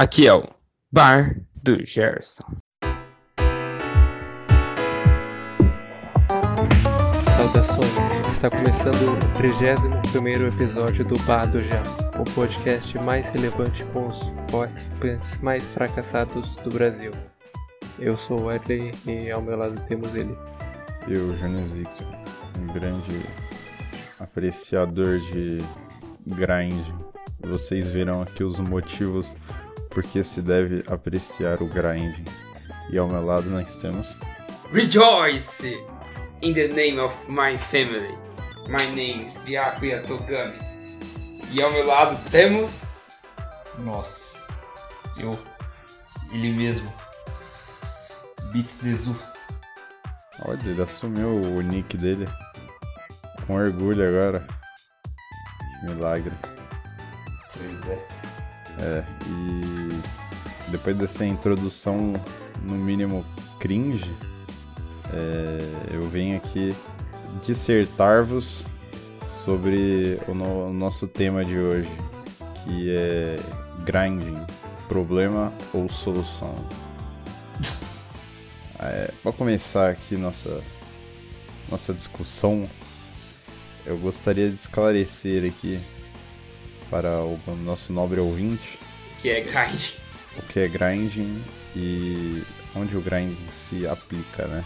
Aqui é o Bar do Gerson. Saudações! Está começando o 31 episódio do Bar do Gerson, o podcast mais relevante com os participantes mais fracassados do Brasil. Eu sou o Wesley e ao meu lado temos ele. Eu, Jonas Victor, um grande apreciador de grind. Vocês verão aqui os motivos por que se deve apreciar o grind. E ao meu lado nós temos. Rejoice in the name of my family. My name is Byakuya Togami. E ao meu lado temos. Nossa, eu, ele mesmo, Beats Dezu. Olha, ele assumiu o nick dele. Com orgulho agora. Que milagre. Pois é. É, e depois dessa introdução, no mínimo cringe, é, eu venho aqui dissertar-vos sobre o, no- o nosso tema de hoje, que é grinding, problema ou solução. É, para começar aqui nossa, nossa discussão, eu gostaria de esclarecer aqui para o nosso nobre ouvinte Que é grind. o que é grinding e onde o grinding se aplica, né?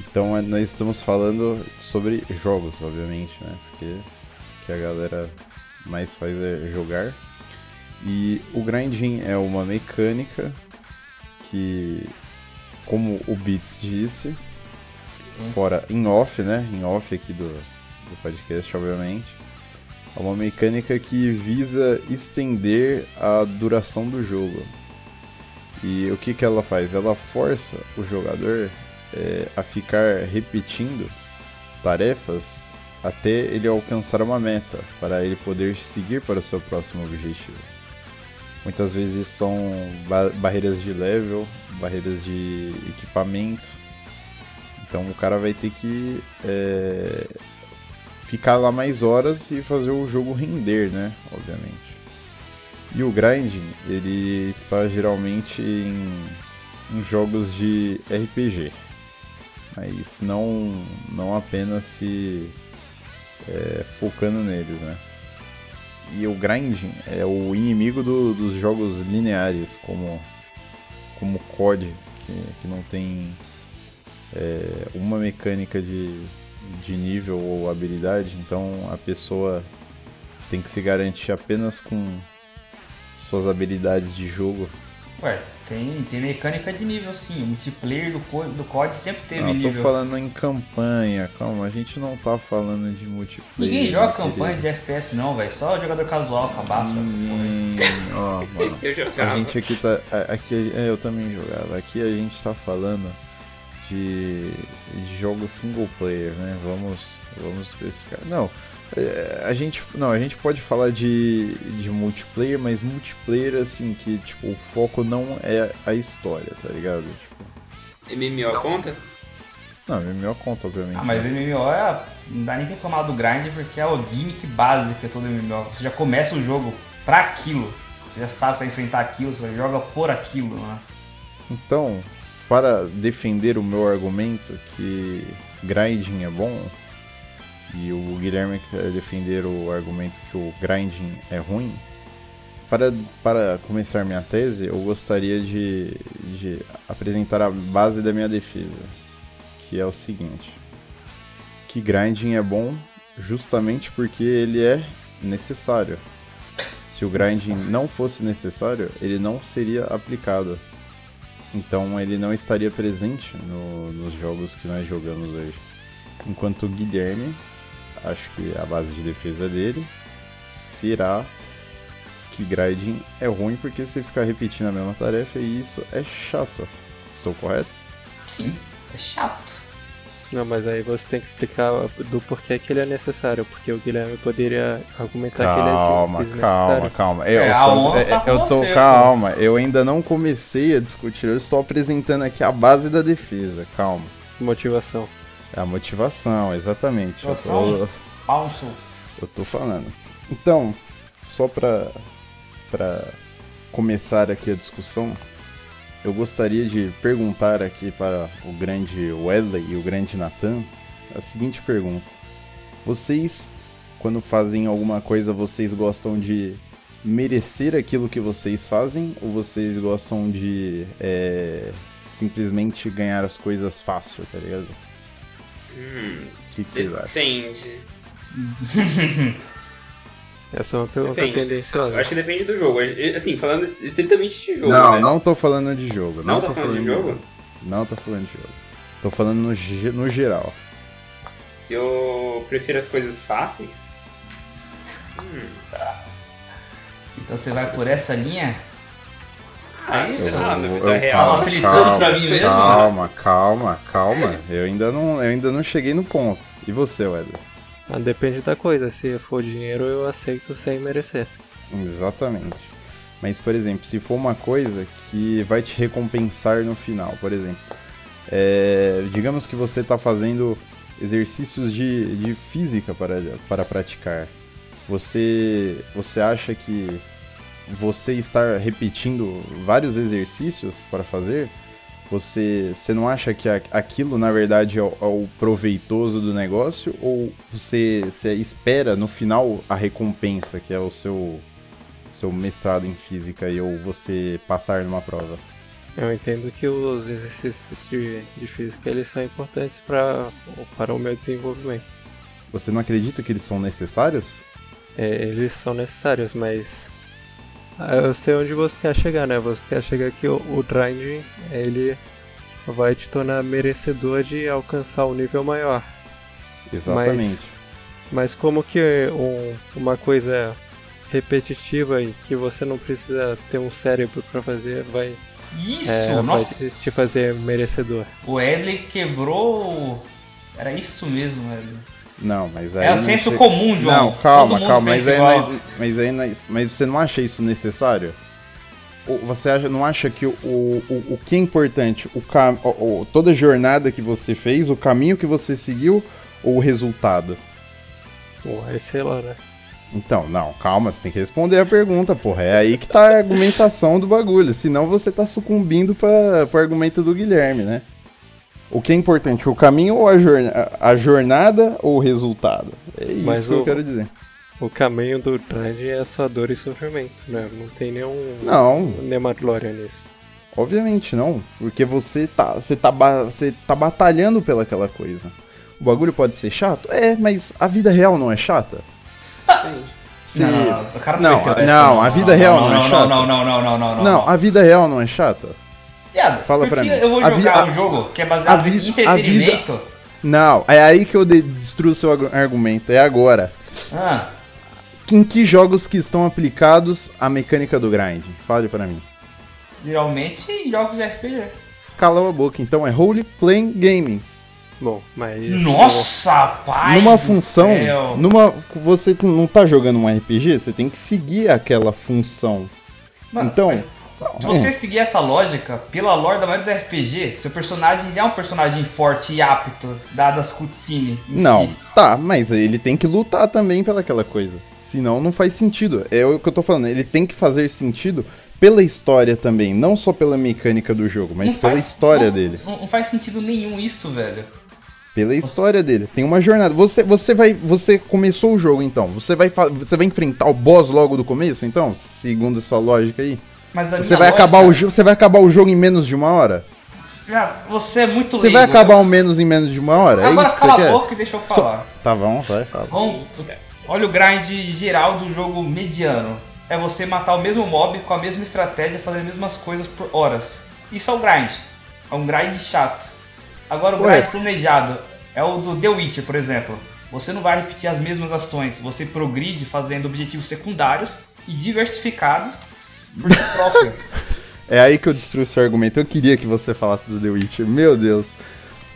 Então é- nós estamos falando sobre jogos, obviamente, né? Porque o que a galera mais faz é jogar. E o grinding é uma mecânica que, como o Beats disse, fora em off, né? Em off aqui do, do podcast, obviamente. É uma mecânica que visa estender a duração do jogo. E o que, que ela faz? Ela força o jogador é, a ficar repetindo tarefas até ele alcançar uma meta, para ele poder seguir para o seu próximo objetivo. Muitas vezes são ba- barreiras de level, barreiras de equipamento. Então o cara vai ter que é, ficar lá mais horas e fazer o jogo render, né? Obviamente. E o grinding, ele está geralmente em, em jogos de RPG. Mas não, não apenas se é, focando neles, né? E o grinding é o inimigo do- dos jogos lineares, como, como COD, que, que não tem é, uma mecânica de, de nível ou habilidade, então a pessoa tem que se garantir apenas com suas habilidades de jogo. Ué, tem, tem mecânica de nível sim. O multiplayer do, do COD sempre teve Não, eu tô nível. falando em campanha, calma, a gente não tá falando de multiplayer. Ninguém joga campanha querido. de FPS não, velho. Só jogador casual, cabaço. essa porra aí. Hum, ó, mano. Eu A jogava. gente aqui tá. a- Aqui, é, eu também jogava. Aqui a gente tá falando de, de jogos single player, né? Vamos, vamos especificar. Não, é, a gente, não, a gente pode falar de, de multiplayer, mas multiplayer assim que tipo o foco não é a história, tá ligado? Tipo, MMO conta? não, MMO conta obviamente. Ah, mas né? MMO é. Não dá nem pra reclamar do grind porque é o gimmick básico é todo MMO. Você já começa o jogo pra aquilo. Você já sabe que vai enfrentar aquilo, você joga por aquilo, né? Então, para defender o meu argumento que grinding é bom, e o Guilherme quer defender o argumento que o grinding é ruim, para, para começar minha tese, eu gostaria de, de apresentar a base da minha defesa, que é o seguinte: que grinding é bom justamente porque ele é necessário. Se o grinding não fosse necessário, ele não seria aplicado. Então ele não estaria presente no- nos jogos que nós jogamos hoje. Enquanto o Guilherme, acho que a base de defesa dele será que grinding é ruim porque você fica repetindo a mesma tarefa e isso é chato. Estou correto? Sim, é chato. Não, mas aí você tem que explicar do porquê que ele é necessário, porque o Guilherme poderia argumentar Calma, que ele é des- calma, desnecessário. calma. Eu, É, a só- é, tá eu tô você, calma. Eu ainda não comecei a discutir. Eu estou apresentando aqui a base da defesa. Calma. Motivação. É a motivação, exatamente. Eu Motivação. tô, seu. eu tô falando. Então, só pra, pra começar aqui a discussão, eu gostaria de perguntar aqui para o grande Wesley e o grande Nathan a seguinte pergunta: Vocês, quando fazem alguma coisa, vocês gostam de merecer aquilo que vocês fazem ou vocês gostam de é, simplesmente ganhar as coisas fácil, tá ligado? Hum, O que, que vocês acham? depende. Essa é uma pergunta Depende. tendenciosa. Eu acho que depende do jogo. Assim, falando estritamente de jogo. Não, né? não tô falando de jogo. Não, Não tô tá falando de jogo? Não tô falando de jogo. Tô falando no, no geral. Se eu prefiro as coisas fáceis. Então você vai por essa linha? Ah, eu- Eu- eu- real. calma, fáceis. Calma, calma, calma. Eu ainda não, eu ainda não cheguei no ponto. E você, Wesley? Ah, depende da coisa. Se for dinheiro, eu aceito sem merecer. Exatamente. Mas, por exemplo, se for uma coisa que vai te recompensar no final, por exemplo, é, digamos que você está fazendo exercícios de, de física para, para praticar. Você, você acha que você estar repetindo vários exercícios para fazer, você, você não acha que aquilo na verdade é o, é o proveitoso do negócio? Ou você, você espera no final a recompensa, que é o seu, seu mestrado em física e ou você passar numa prova? Eu entendo que os exercícios de, de física eles são importantes pra, para o meu desenvolvimento. Você não acredita que eles são necessários? É, eles são necessários, mas eu sei onde você quer chegar, né? Você quer chegar que o, o grinding ele vai te tornar merecedor de alcançar um nível maior. Exatamente. Mas como que um- uma coisa repetitiva e que você não precisa ter um cérebro pra fazer vai, Isso, é, vai nossa. te te fazer merecedor? O Edley quebrou. Era isso mesmo, Edley. Não, mas aí. É o senso che- comum, João. Não, calma, calma, mas pensa aí, não é- mas aí é isso. Mas você não acha isso necessário? Ou Você acha, não acha que o, o, o que é importante, o, cam- o- o- toda a jornada que você fez, o caminho que você seguiu ou o resultado? Aí sei lá, né? Então, não, calma, você tem que responder a pergunta, porra. É aí que tá a argumentação do bagulho. Senão você tá sucumbindo pra, pro argumento do Guilherme, né? O que é importante, o caminho ou a, jorna a jornada ou o resultado? É isso Mas que eu o- quero dizer. O caminho do grinding é só dor e sofrimento, né? Não tem nenhum Não, nenhuma glória nisso. obviamente não. Porque você tá, você tá, você tá batalhando pelaquela coisa. O bagulho pode ser chato? É, mas a vida real não é chata? Se- Não, não, não, o cara Não, não, a vida real não é não, chata. Não, não, não, não, não, não. Não, a vida real não é chata? Viado, fala pra mim. Eu vou A jogar vi- um jogo que é a baseado vi- em entretenimento. Não, é aí que eu de- destruo seu argu- argumento. É agora. Ah, Em que jogos que estão aplicados a mecânica do grind? Fale pra mim. geralmente em jogos de RPG. Cala a boca, então é Role Playing Gaming. Bom, mas. Nossa, pai! numa do função, céu. numa você não tá jogando um RPG, você tem que seguir aquela função. Mano, então, Se você seguir essa lógica, pela lore da maioria dos RPG, seu personagem já é um personagem forte e apto, dadas as cutscenes. não, si. tá, mas ele tem que lutar também pelaquela coisa. Senão não faz sentido. É o que eu tô falando, ele tem que fazer sentido pela história também, não só pela mecânica do jogo, mas Não pela faz- história nossa, dele. Não, não faz sentido nenhum isso, velho. Pela história dele. Tem uma jornada. Você, você vai. Você começou o jogo então. Você vai, você vai enfrentar o boss logo do começo, então? Segundo a sua lógica aí. Mas Você vai lógica- acabar o jogo. Você vai acabar o jogo em menos de uma hora? Já, você é muito Você vai leigo. acabar o menos em menos de uma hora? Agora é isso que cala você a quer? boca e deixa eu Só- falar. Tá bom, vai, fala. Vamos, olha o grind geral do jogo mediano. É você matar o mesmo mob com a mesma estratégia, fazer as mesmas coisas por horas. Isso é o grind. É um grind chato. Agora o Ué. grind planejado é o do The Witcher, por exemplo. Você não vai repetir as mesmas ações, você progride fazendo objetivos secundários e diversificados. É aí que eu destruo seu argumento. Eu queria que você falasse do The Witcher. Meu Deus.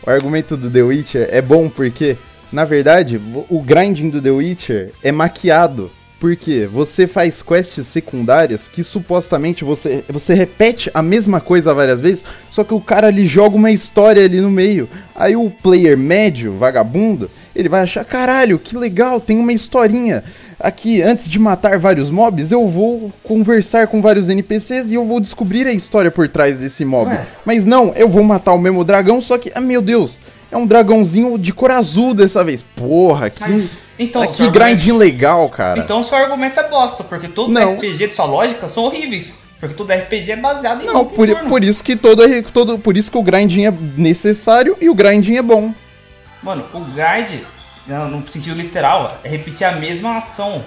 O argumento do The Witcher é bom porque, na verdade, o grinding do The Witcher é maquiado. Por quê? Você faz quests secundárias que supostamente você, você repete a mesma coisa várias vezes, só que o cara ali joga uma história ali no meio. Aí o player médio, vagabundo, Ele vai achar, caralho, que legal, tem uma historinha. Aqui, antes de matar vários mobs, eu vou conversar com vários NPCs e eu vou descobrir a história por trás desse mob. Ué. Mas não, eu vou matar o mesmo dragão, só que, ah, meu Deus, é um dragãozinho de cor azul dessa vez. Porra, que, Mas, então, ah, que argumento- grindinho legal, cara. Então seu argumento é bosta, porque todos Não. os RPG de sua lógica são horríveis. Porque todo RPG é baseado em Não, por, por isso que todo, todo. Por isso que o grinding é necessário e o grinding é bom. Mano, o grind, não, no sentido literal, é repetir a mesma ação.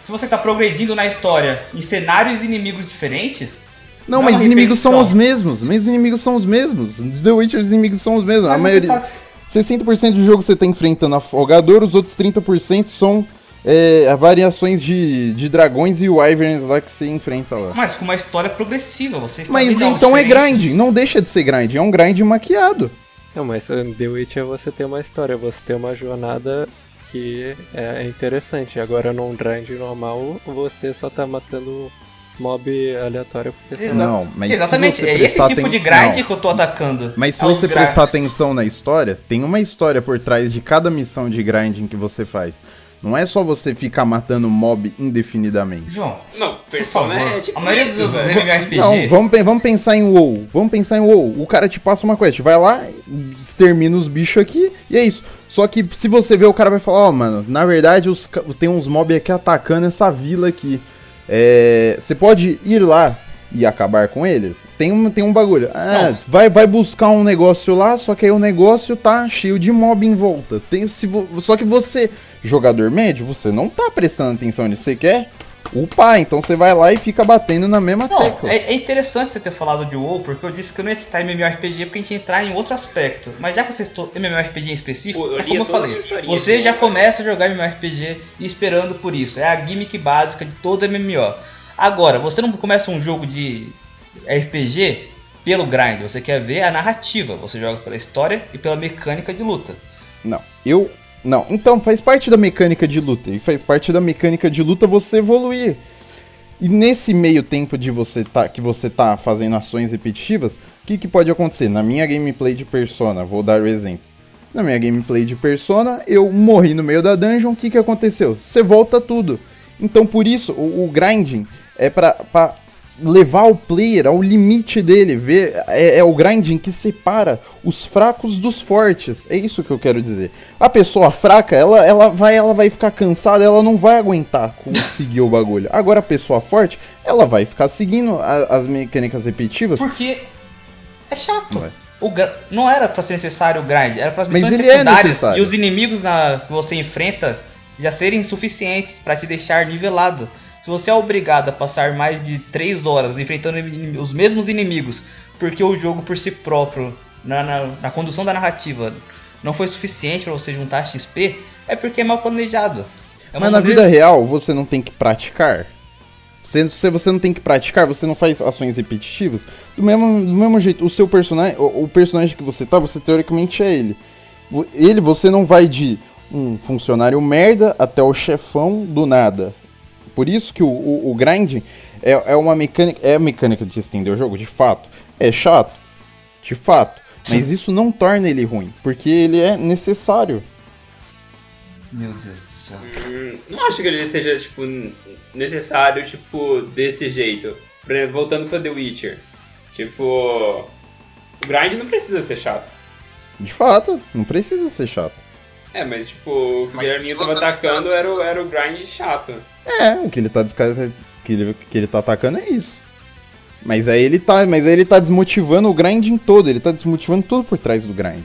Se você tá progredindo na história em cenários e inimigos diferentes, Não, mas os inimigos são os mesmos. Mas os inimigos são os mesmos. The Witcher, os inimigos são os mesmos. A Mas maioria. você tá- 60% do jogo você tá enfrentando afogador, os outros 30% são é, variações de, de dragões e wyverns lá que você enfrenta lá. mas com uma história progressiva, você está Mas então é grind, não deixa de ser grind, é um grind maquiado. Não, mas uh, The Witch é você ter uma história, você ter uma jornada que é interessante. Agora num grind normal, você só tá matando mob aleatório porque você Exato. Não, mas Exatamente, se você é esse prestar tipo aten- de grind Não. que eu tô atacando. Mas se Aos você grind. prestar atenção na história, tem uma história por trás de cada missão de grinding que você faz. Não é só você ficar matando mob indefinidamente. João, Não, por Persona favor, é tipo a maioria isso, dos velho. MMORPG... Não, vamos, vamos pensar em WoW. Vamos pensar em WoW. O cara te passa uma quest, vai lá, extermina os bichos aqui e é isso. Só que se você ver, o cara vai falar, ó, mano, na verdade os, tem uns mob aqui atacando essa vila aqui. É, Você pode ir lá e acabar com eles? Tem um, tem um bagulho. Ah, Não. vai, vai buscar um negócio lá, só que aí o negócio tá cheio de mob em volta. Tem, se vo- só que você, jogador médio, você não tá prestando atenção nisso. Você quer upar, então você vai lá e fica batendo na mesma Não, tecla. é, é interessante você ter falado de WoW, porque eu disse que eu não ia citar MMORPG porque a gente ia entrar em outro aspecto. Mas já que você citou MMORPG em específico, Pô, eu é como eu falei, você de já começa a jogar MMORPG e esperando por isso. É a gimmick básica de todo MMO. Agora, você não começa um jogo de RPG pelo grind, você quer ver a narrativa. Você joga pela história e pela mecânica de luta. Não, eu. Não, então faz parte da mecânica de luta. E faz parte da mecânica de luta você evoluir. E nesse meio tempo de você tá, que você tá fazendo ações repetitivas, o que, que pode acontecer? Na minha gameplay de Persona, vou dar o exemplo. Na minha gameplay de Persona, eu morri no meio da dungeon, o que, que aconteceu? Você volta tudo. Então por isso, o, o grinding é pra levar o player ao limite dele. Ver, é, é o grinding que separa os fracos dos fortes. É isso que eu quero dizer. A pessoa fraca, ela, ela, vai, ela vai ficar cansada, ela não vai aguentar conseguir o bagulho. Agora a pessoa forte, ela vai ficar seguindo a- as mecânicas repetitivas. Porque é chato. Não é. O gra- não era pra ser necessário o grind, era para as Mas missões ele é secundárias necessário. e os inimigos na- que você enfrenta já serem suficientes pra te deixar nivelado. Se você é obrigado a passar mais de 3 horas enfrentando os mesmos inimigos, porque o jogo por si próprio, na, na- na condução da narrativa, não foi suficiente pra você juntar XP, é porque é mal planejado. É Mas na vida real, você não tem que praticar. Se, se você não tem que praticar, você não faz ações repetitivas. Do mesmo, do mesmo jeito, o seu personagem, o, o personagem que você tá, você teoricamente é ele. Ele, você não vai de um funcionário merda até o chefão do nada. Por isso que o, o, o grinding é, é uma mecânica. É a mecânica de estender o jogo, de fato. É chato, de fato. Mas isso não torna ele ruim, porque ele é necessário. Meu Deus do céu. Hum, não acho que ele seja, tipo, necessário, tipo, desse jeito. Voltando pra The Witcher. Tipo, o grind não precisa ser chato. De fato, não precisa ser chato. É, mas tipo, o que o Guilherminho se tava atacando era o, era o grind chato. É, o que ele tá que ele, que ele tá atacando é isso. Mas aí ele tá, mas aí ele tá desmotivando o grinding todo, ele tá desmotivando tudo por trás do grind.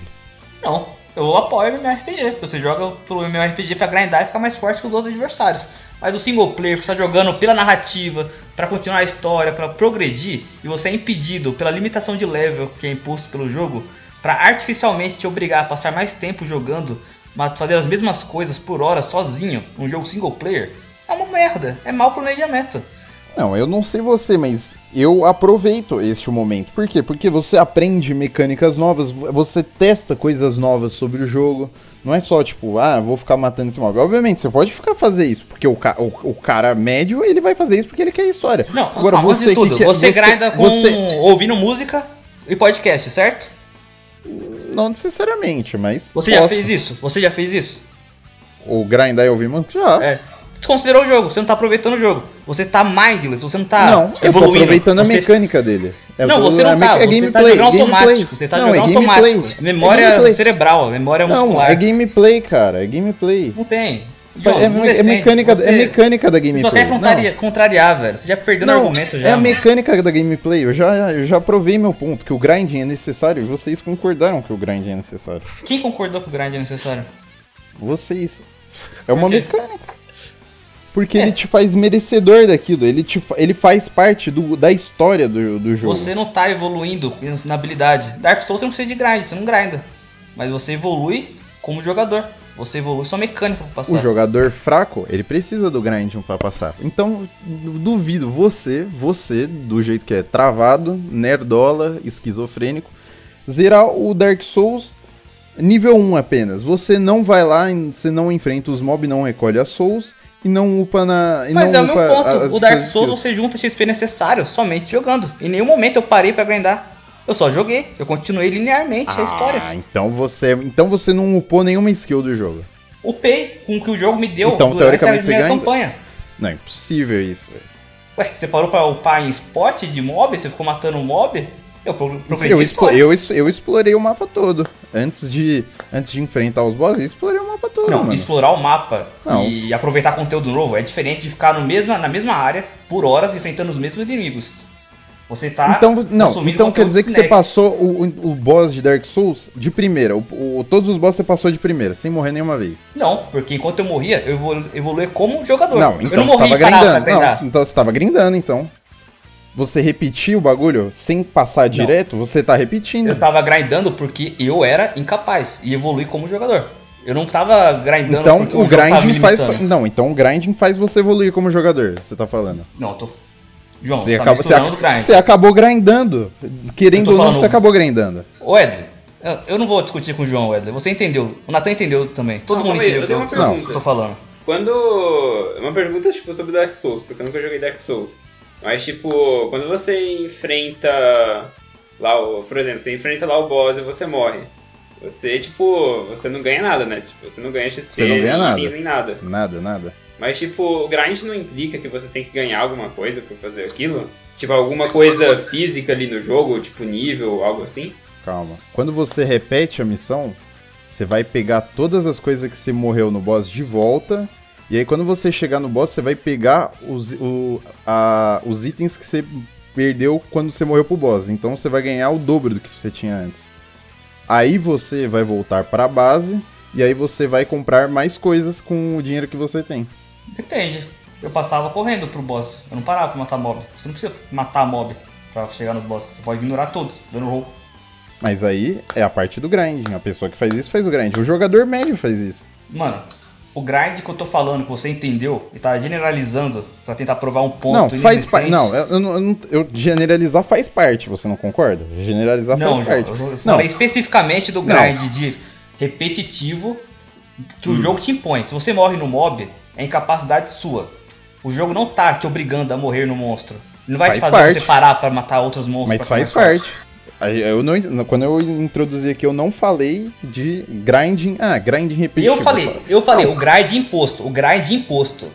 Não, eu apoio o MMORPG. Você joga pelo MMORPG pra grindar e ficar mais forte que os outros adversários. Mas o single player, você tá jogando pela narrativa, pra continuar a história, pra progredir, e você é impedido pela limitação de level que é imposto pelo jogo, pra artificialmente te obrigar a passar mais tempo jogando, mas fazer as mesmas coisas por hora sozinho, num jogo single player, é uma merda, é mau planejamento. Não, eu não sei você, mas eu aproveito este momento. Por quê? Porque você aprende mecânicas novas, você testa coisas novas sobre o jogo. Não é só tipo, ah, vou ficar matando esse mob. Obviamente, você pode ficar fazer isso, porque o, ca- o, o cara médio, ele vai fazer isso porque ele quer história. Não, Agora você tudo, que quer, você, grinda com você- ouvindo música e podcast, certo? não necessariamente, mas. Você já posso. fez isso? Você já fez isso? O grindar e ouvir música? Já. É. Desconsiderou o jogo, você não tá aproveitando o jogo. Você tá mindless, você não tá não, eu tô evoluindo. aproveitando a Você- mecânica dele. Eu Não, você não é tá, é você gameplay, tá jogando gameplay. automático, você tá não, jogando é gameplay. automático. Memória é gameplay. cerebral, memória Não, muscular. é gameplay, cara, é gameplay. Não tem. É, é não me- é mecânica, Você- é mecânica da Você gameplay. só quer Não. contrariar, velho. Você já perdeu no Não, argumento já. é a mecânica da gameplay. Eu já, eu já provei meu ponto, que o grinding é necessário. e Vocês concordaram que o grinding é necessário. Quem concordou que o grind é necessário? Vocês. É uma mecânica. Porque ele te faz merecedor daquilo. Ele, te, ele faz parte do, da história do, do jogo. Você não tá evoluindo na habilidade. Dark Souls você não precisa de grind, você não grinda. Mas você evolui como jogador. Você evolui sua mecânica pra passar. O jogador fraco, ele precisa do grinding pra passar. Então, duvido você, você, do jeito que é travado, nerdola, esquizofrênico, zerar o Dark Souls nível 1 apenas. Você não vai lá, você não enfrenta os mobs, não recolhe as souls e não upa na. E Mas não é o meu ponto. as o Dark Souls você junta XP necessário somente jogando. Em nenhum momento eu parei pra grindar. Eu só joguei. Eu continuei linearmente a história. Ah, então você, então você não upou nenhuma skill do jogo. Upei com o que o jogo me deu Então, durante teoricamente, a você minha grinda? campanha. Não é impossível isso, velho. Ué, você parou pra upar em spot de mob? Você ficou matando um mob? Eu progredi Eu, eu, eu explorei o mapa todo. Antes de, antes de enfrentar os bosses, eu explorei o mapa todo, Não, mano. explorar o mapa Não. e aproveitar conteúdo novo é diferente de ficar no mesma, na mesma área por horas enfrentando os mesmos inimigos. Você tá. Então, não, então quer dizer que você cinético. passou o, o, o boss de Dark Souls de primeira. O, o- todos os bosses você passou de primeira, sem morrer nenhuma vez. Não, porque enquanto eu morria, eu evolu- evoluí como jogador. Não, eu então não você morri tava grindando. grindar. Não, então você tava grindando, então. Você repetiu o bagulho sem passar direto, você tá repetindo. Eu tava grindando porque eu era incapaz e evolui como jogador. Eu não tava grindando Então porque o me grinding faz. Não, então o grinding faz você evoluir como jogador, você tá falando. Não, eu tô. João, Você, você tá acabou, você, grinds. você acabou grindando. Querendo ou não, você acabou grindando. Ô Edley, eu- não vou discutir com o João, Edley. Você entendeu. O Natan entendeu também. Todo Não, mundo aí, entendeu eu tenho o que uma eu- pergunta. que eu tô falando. Quando. Uma pergunta, tipo, sobre Dark Souls, porque eu nunca joguei Dark Souls. Mas, tipo, quando você enfrenta. Lá o. Por exemplo, você enfrenta lá o boss e você morre. Você, tipo, você não ganha nada, né? Tipo, você não ganha XP, Você não ganha nada. nem nada. Nada, nada. Mas, tipo, o grind não implica que você tem que ganhar alguma coisa por fazer aquilo? Tipo, alguma coisa física ali no jogo, tipo nível, algo assim? Calma. Quando você repete a missão, você vai pegar todas as coisas que você morreu no boss de volta. E aí, quando você chegar no boss, você vai pegar os, o- a- os itens que você perdeu quando você morreu pro boss. Então você vai ganhar o dobro do que você tinha antes. Aí você vai voltar pra base. E aí você vai comprar mais coisas com o dinheiro que você tem. Depende. Eu passava correndo pro boss. Eu não parava pra matar mob. Você não precisa matar mob pra chegar nos boss. Você pode ignorar todos, dando roll. Mas aí é a parte do grinding. A pessoa que faz isso faz o grind. O jogador médio faz isso. Mano, o grind que eu tô falando, que você entendeu, e tá generalizando pra tentar provar um ponto. não, faz parte. Não, eu, eu não- eu não- eu generalizar faz parte, você não concorda? Generalizar Não, faz parte. eu Não, falei especificamente do Não. grind de repetitivo que Hum. o jogo te impõe. Se você morre no mob, é incapacidade sua. O jogo não tá te obrigando a morrer no monstro. Ele não vai Faz te fazer parte. você parar pra matar outros monstros. mas faz parte. Aí Eu não, quando eu introduzi aqui, eu não falei de grinding. Ah, grinding repetitivo. eu falei, eu falei, Não, o grind imposto, o grind imposto.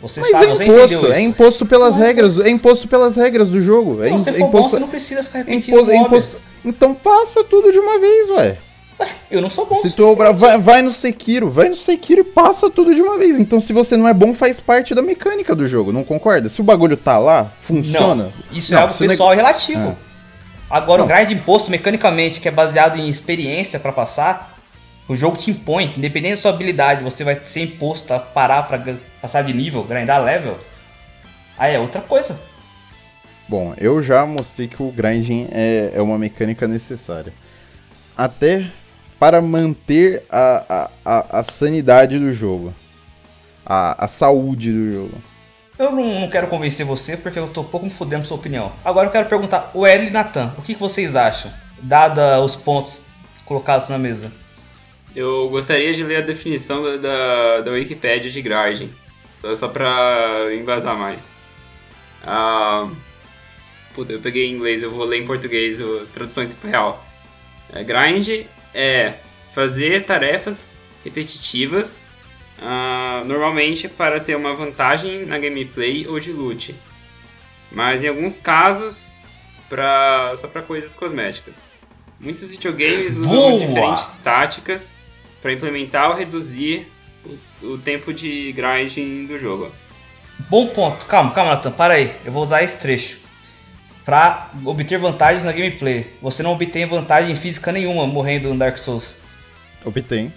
Você Mas sabe, é imposto, é imposto pelas Não, regras, é imposto pelas regras do jogo. É, Se im- você é for bom, imposto, você não precisa ficar repetindo imposto, é imposto. Então passa tudo de uma vez, ué. Eu não sou bom. Se tu obra, vai, vai no Sekiro, vai no Sekiro e passa tudo de uma vez. Então, se você não é bom, faz parte da mecânica do jogo, não concorda? Se o bagulho tá lá, funciona. Não, isso Não, é algo neg- pessoal e Agora, o Não. grind imposto mecanicamente, que é baseado em experiência pra passar, o jogo te impõe, independente da sua habilidade, você vai ser imposto a parar pra g- passar de nível, grindar level. Aí é outra coisa. Bom, eu já mostrei que o grinding é, é uma mecânica necessária. Até para manter a, a, a, a sanidade do jogo. A, a saúde do jogo. Eu não, não quero convencer você porque eu tô pouco me fudendo sua opinião. Agora eu quero perguntar, o L e Natan, o que, que vocês acham? Dada os pontos colocados na mesa. Eu gostaria de ler a definição da, da, da Wikipedia de grinding, só, só pra embasar mais. Ah, puta, eu peguei em inglês, eu vou ler em português, a tradução em tempo real. É, grind é fazer tarefas repetitivas, uh, normalmente para ter uma vantagem na gameplay ou de loot. Mas em alguns casos, pra, só para coisas cosméticas. Muitos videogames usam Boa! diferentes táticas para implementar ou reduzir o, o tempo de grinding do jogo. Bom ponto. Calma, calma, Nathan, para aí. Eu vou usar esse trecho. Pra obter vantagens na gameplay. Você não obtém vantagem física nenhuma morrendo no Dark Souls. Obtém,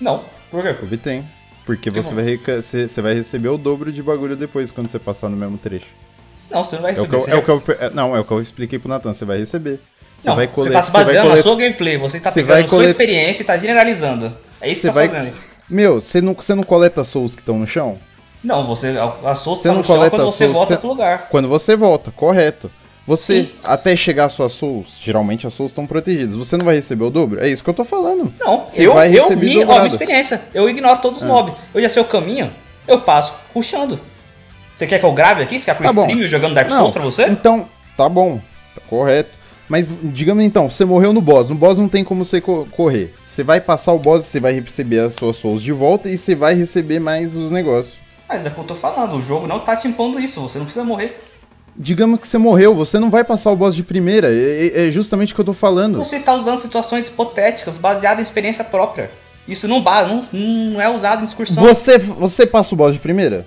Não. Por quê? obtém. Porque Que você vai, você você vai receber o dobro de bagulho depois quando você passar no mesmo trecho. Não, você não vai É o receber. que eu, é o que eu- é- não, é o que eu expliquei pro Nathan. Você vai receber. Você não, vai você coletar. tá se baseando na colet- sua gameplay. Você tá Você pegando vai sua colet- experiência e tá generalizando. É isso Você que tá vai- fazendo. Meu, você não, você não coleta souls que estão no chão? Não, você. A, Souls Você tá não no chão coleta quando você Souls, volta você- pro lugar. Quando você volta, correto. Você, Sim. até chegar a suas souls, geralmente as souls estão protegidas. Você não vai receber o dobro? É isso que eu tô falando. Não, Você eu, vai eu receber minha, ó, dobrado. minha experiência. Eu ignoro todos os Ah. mobs. Eu já sei o caminho, eu passo puxando. Você quer que eu grave aqui? Você quer que eu Tá bom. jogando Dark Não, Souls pra você? Então, tá bom, tá correto. Mas diga-me então, você morreu no boss. No boss não tem como você co- correr. Você vai passar o boss, você vai receber as suas souls de volta e você vai receber mais os negócios. Mas é o que eu tô falando, o jogo não tá te impondo isso, você não precisa morrer. Digamos que você morreu, você não vai passar o boss de primeira. É, é- é justamente o que eu tô falando. Você tá usando situações hipotéticas, baseadas em experiência própria. Isso não, não, não é usado em discussão. Você, você passa o boss de primeira?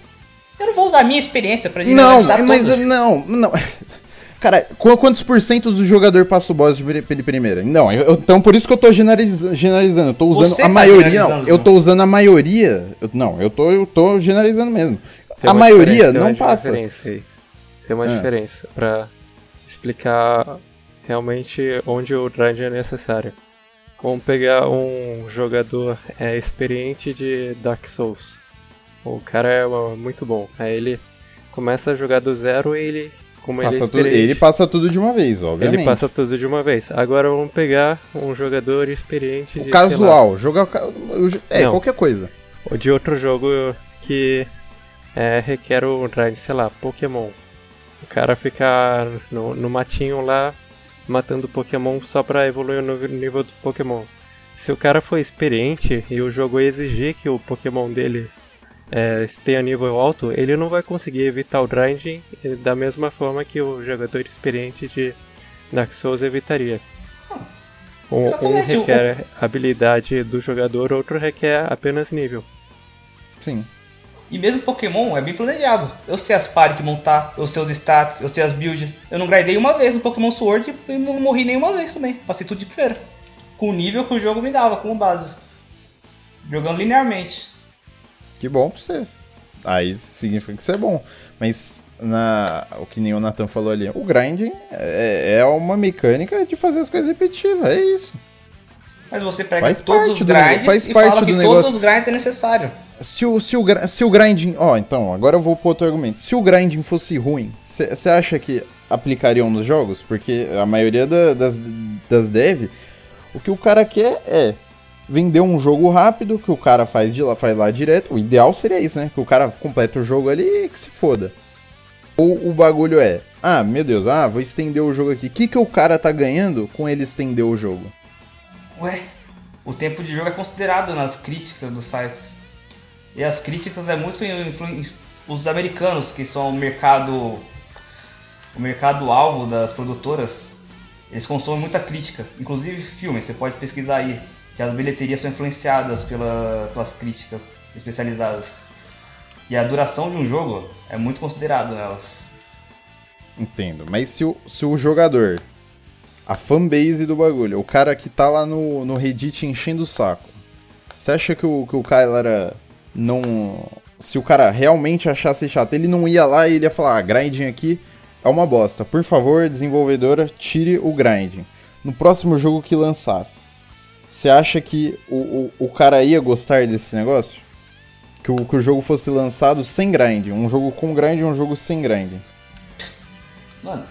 Eu não vou usar a minha experiência pra Não, mas todos. não, não. Cara, qu- quantos por cento do jogador passa o boss de pri- de primeira? Não, eu- então por isso que eu tô generaliza- generalizando. Eu tô usando Você a tá maioria. Não, eu tô usando a maioria. eu- não, eu tô, eu tô generalizando mesmo. Tem a maioria não passa. Tem uma Ah. diferença pra explicar realmente onde o grind é necessário. Vamos pegar um jogador é, experiente de Dark Souls. O cara é muito bom. Aí ele começa a jogar do zero e ele, como ele é Passa tudo- ele passa tudo de uma vez, obviamente. ele passa tudo de uma vez. Agora vamos pegar um jogador experiente de O lá, casual, jogar. É, Não. qualquer coisa. ou de outro jogo que é, requer o grind, sei lá, Pokémon. O cara ficar no, no matinho lá matando Pokémon só pra evoluir no nível do Pokémon. Se o cara for experiente e o jogo exigir que o Pokémon dele é, tenha nível alto, ele não vai conseguir evitar o grinding eh, da mesma forma que o jogador experiente de Dark Souls evitaria. Um, um o- requer habilidade do jogador, outro requer apenas nível. Sim. E mesmo Pokémon é bem planejado. Eu sei as party que montar, eu sei os stats, eu sei as builds. Eu não grindei uma vez no Pokémon Sword e não morri nenhuma vez também. Passei tudo de primeira. Com o nível que o jogo me dava como base. Jogando linearmente. Que bom pra você. Aí significa que você é bom. Mas na, o que nem o Nathan falou ali, o grinding é, é uma mecânica de fazer as coisas repetitivas. É isso. Mas você pega Faz todos parte os do grinds nego- faz e parte fala do que negócio. todos os grinds é necessário. Se o, se o, se o grinding. Ó, então, agora eu vou pro outro argumento. Se o grinding fosse ruim, você acha que aplicariam nos jogos? Porque a maioria da- das, das dev, o que o cara quer é vender um jogo rápido, que o cara faz, de lá, faz lá direto. O ideal seria isso, né? Que o cara completa o jogo ali e que se foda. Ou o bagulho é, ah, meu Deus, ah, vou estender o jogo aqui. O que, que o cara tá ganhando com ele estender o jogo? Ué, o tempo de jogo é considerado nas críticas dos sites. E as críticas é muito os americanos, que são o mercado o mercado alvo das produtoras, eles consomem muita crítica, inclusive filmes, você pode pesquisar aí, que as bilheterias são influenciadas pela, pelas críticas especializadas. E a duração de um jogo é muito considerado nelas. Entendo. Mas se o, se o jogador, a fanbase do bagulho, o cara que tá lá no, no Reddit enchendo o saco, você acha que o, que o cara não. Se o cara realmente achasse chato, ele não ia lá e ele ia falar: ah, grinding aqui é uma bosta. Por favor, desenvolvedora, tire o grinding. No próximo jogo que lançasse, você acha que o, o, o cara ia gostar desse negócio? Que o, que o jogo fosse lançado sem grinding. Um jogo com grinding e um jogo sem grinding. Mano,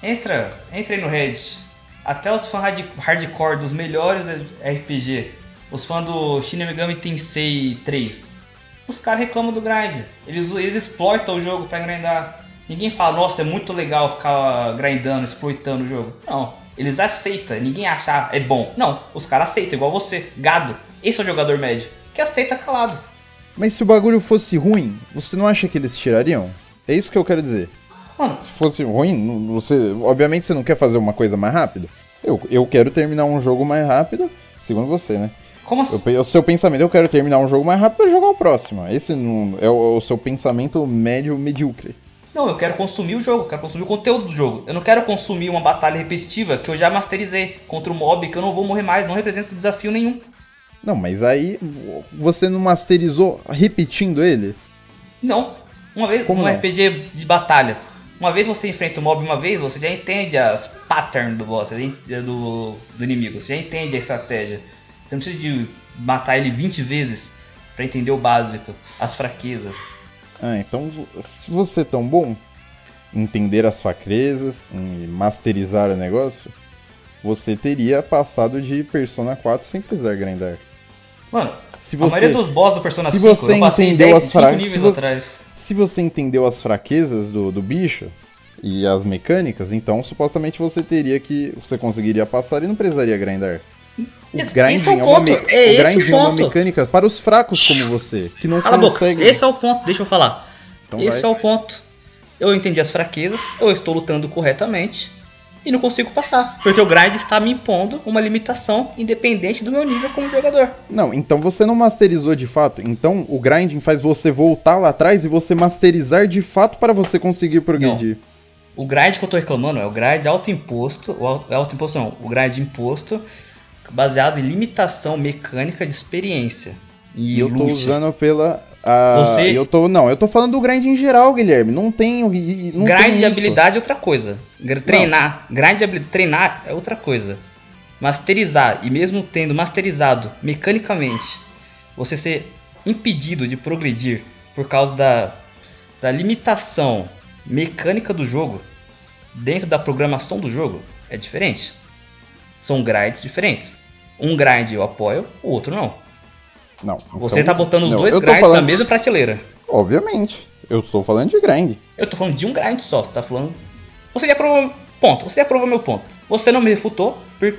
entra, entra aí no Reddit. Até os fãs hard- hardcore dos melhores RPG, os fãs do Shin Megami Tensei 3, os caras reclamam do grind. Eles, eles exploitam o jogo pra grindar. Ninguém fala, nossa, é muito legal ficar grindando, exploitando o jogo. Não. Eles aceitam, ninguém acha, ah, é bom. Não, os caras aceitam, igual você, gado. Esse é o jogador médio, que aceita calado. Mas se o bagulho fosse ruim, você não acha que eles tirariam? É isso que eu quero dizer. Mano, Se fosse ruim, você. Obviamente você não quer fazer uma coisa mais rápido. Eu, eu quero terminar um jogo mais rápido, segundo você, né? como assim? O seu pensamento, eu quero terminar um jogo mais rápido pra jogar o próximo. Esse não, é, o, é o seu pensamento médio medíocre. Não, eu quero consumir o jogo, eu quero consumir o conteúdo do jogo. Eu não quero consumir uma batalha repetitiva que eu já masterizei contra um mob que eu não vou morrer mais, não representa desafio nenhum. Não, mas aí vo- você não masterizou repetindo ele? Não. Uma vez, Como um não? RPG de batalha. Uma vez você enfrenta o mob uma vez, você já entende as patterns do boss, do, do inimigo, você já entende a estratégia. Você não precisa de matar ele 20 vezes pra entender o básico, as fraquezas. Ah, então se você é tão bom em entender as fraquezas, em masterizar o negócio, você teria passado de Persona 4 sem precisar grindar. Mano, Se a você, maioria dos boss do Persona se 5 você eu entendeu 10, as 5 fra- níveis se você- atrás. Se você entendeu as fraquezas do, do bicho e as mecânicas, então supostamente você teria que. Você conseguiria passar e não precisaria grindar. O grinding é o é, uma, me- é o esse o grinding é uma mecânica para os fracos como você, que não Cala conseguem. esse é o ponto, deixa eu falar. Então esse vai. é o ponto. Eu entendi as fraquezas, eu estou lutando corretamente e não consigo passar. Porque o grind está me impondo uma limitação independente do meu nível como jogador. Não, então você não masterizou de fato. Então o grinding faz você voltar lá atrás e você masterizar de fato para você conseguir progredir. O grind que eu tô reclamando é o grind autoimposto, o au- autoimposto não, o grind imposto baseado em limitação mecânica de experiência. E, E eu tô usando pela. A... Você- Eu tô. Não, eu tô falando do grind em geral, Guilherme. Não tem. Não grind tem de habilidade é outra coisa. Treinar, grind de habilidade, treinar é outra coisa. Masterizar e mesmo tendo masterizado mecanicamente, você ser impedido de progredir por causa da, da limitação mecânica do jogo dentro da programação do jogo é diferente. São grinds diferentes. Um grind eu apoio, o outro não. Não. Você então- tá botando os não, dois grinds na falando- mesma prateleira. Obviamente. Eu estou falando de grind. Eu tô falando de um grind só, você tá falando. Você já provou. Ponto, você já provou meu ponto. Você não me refutou, por...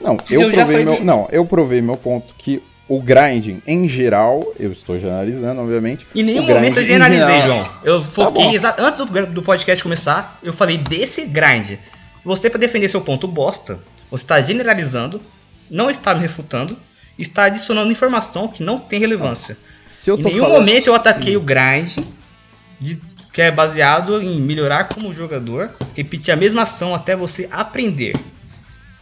Não, Eu eu provei meu. de- Não, eu provei meu ponto que o grinding em geral, eu estou generalizando, obviamente. em nenhum momento eu generalizei, geral- João. Eu foquei bom. exa- antes do, do podcast começar, eu falei desse grind. Você, pra defender seu ponto bosta, você está generalizando, não está me refutando, está adicionando informação que não tem relevância. Se eu Em nenhum falando. momento eu ataquei o grind, de- que é baseado em melhorar como jogador, repetir a mesma ação até você aprender.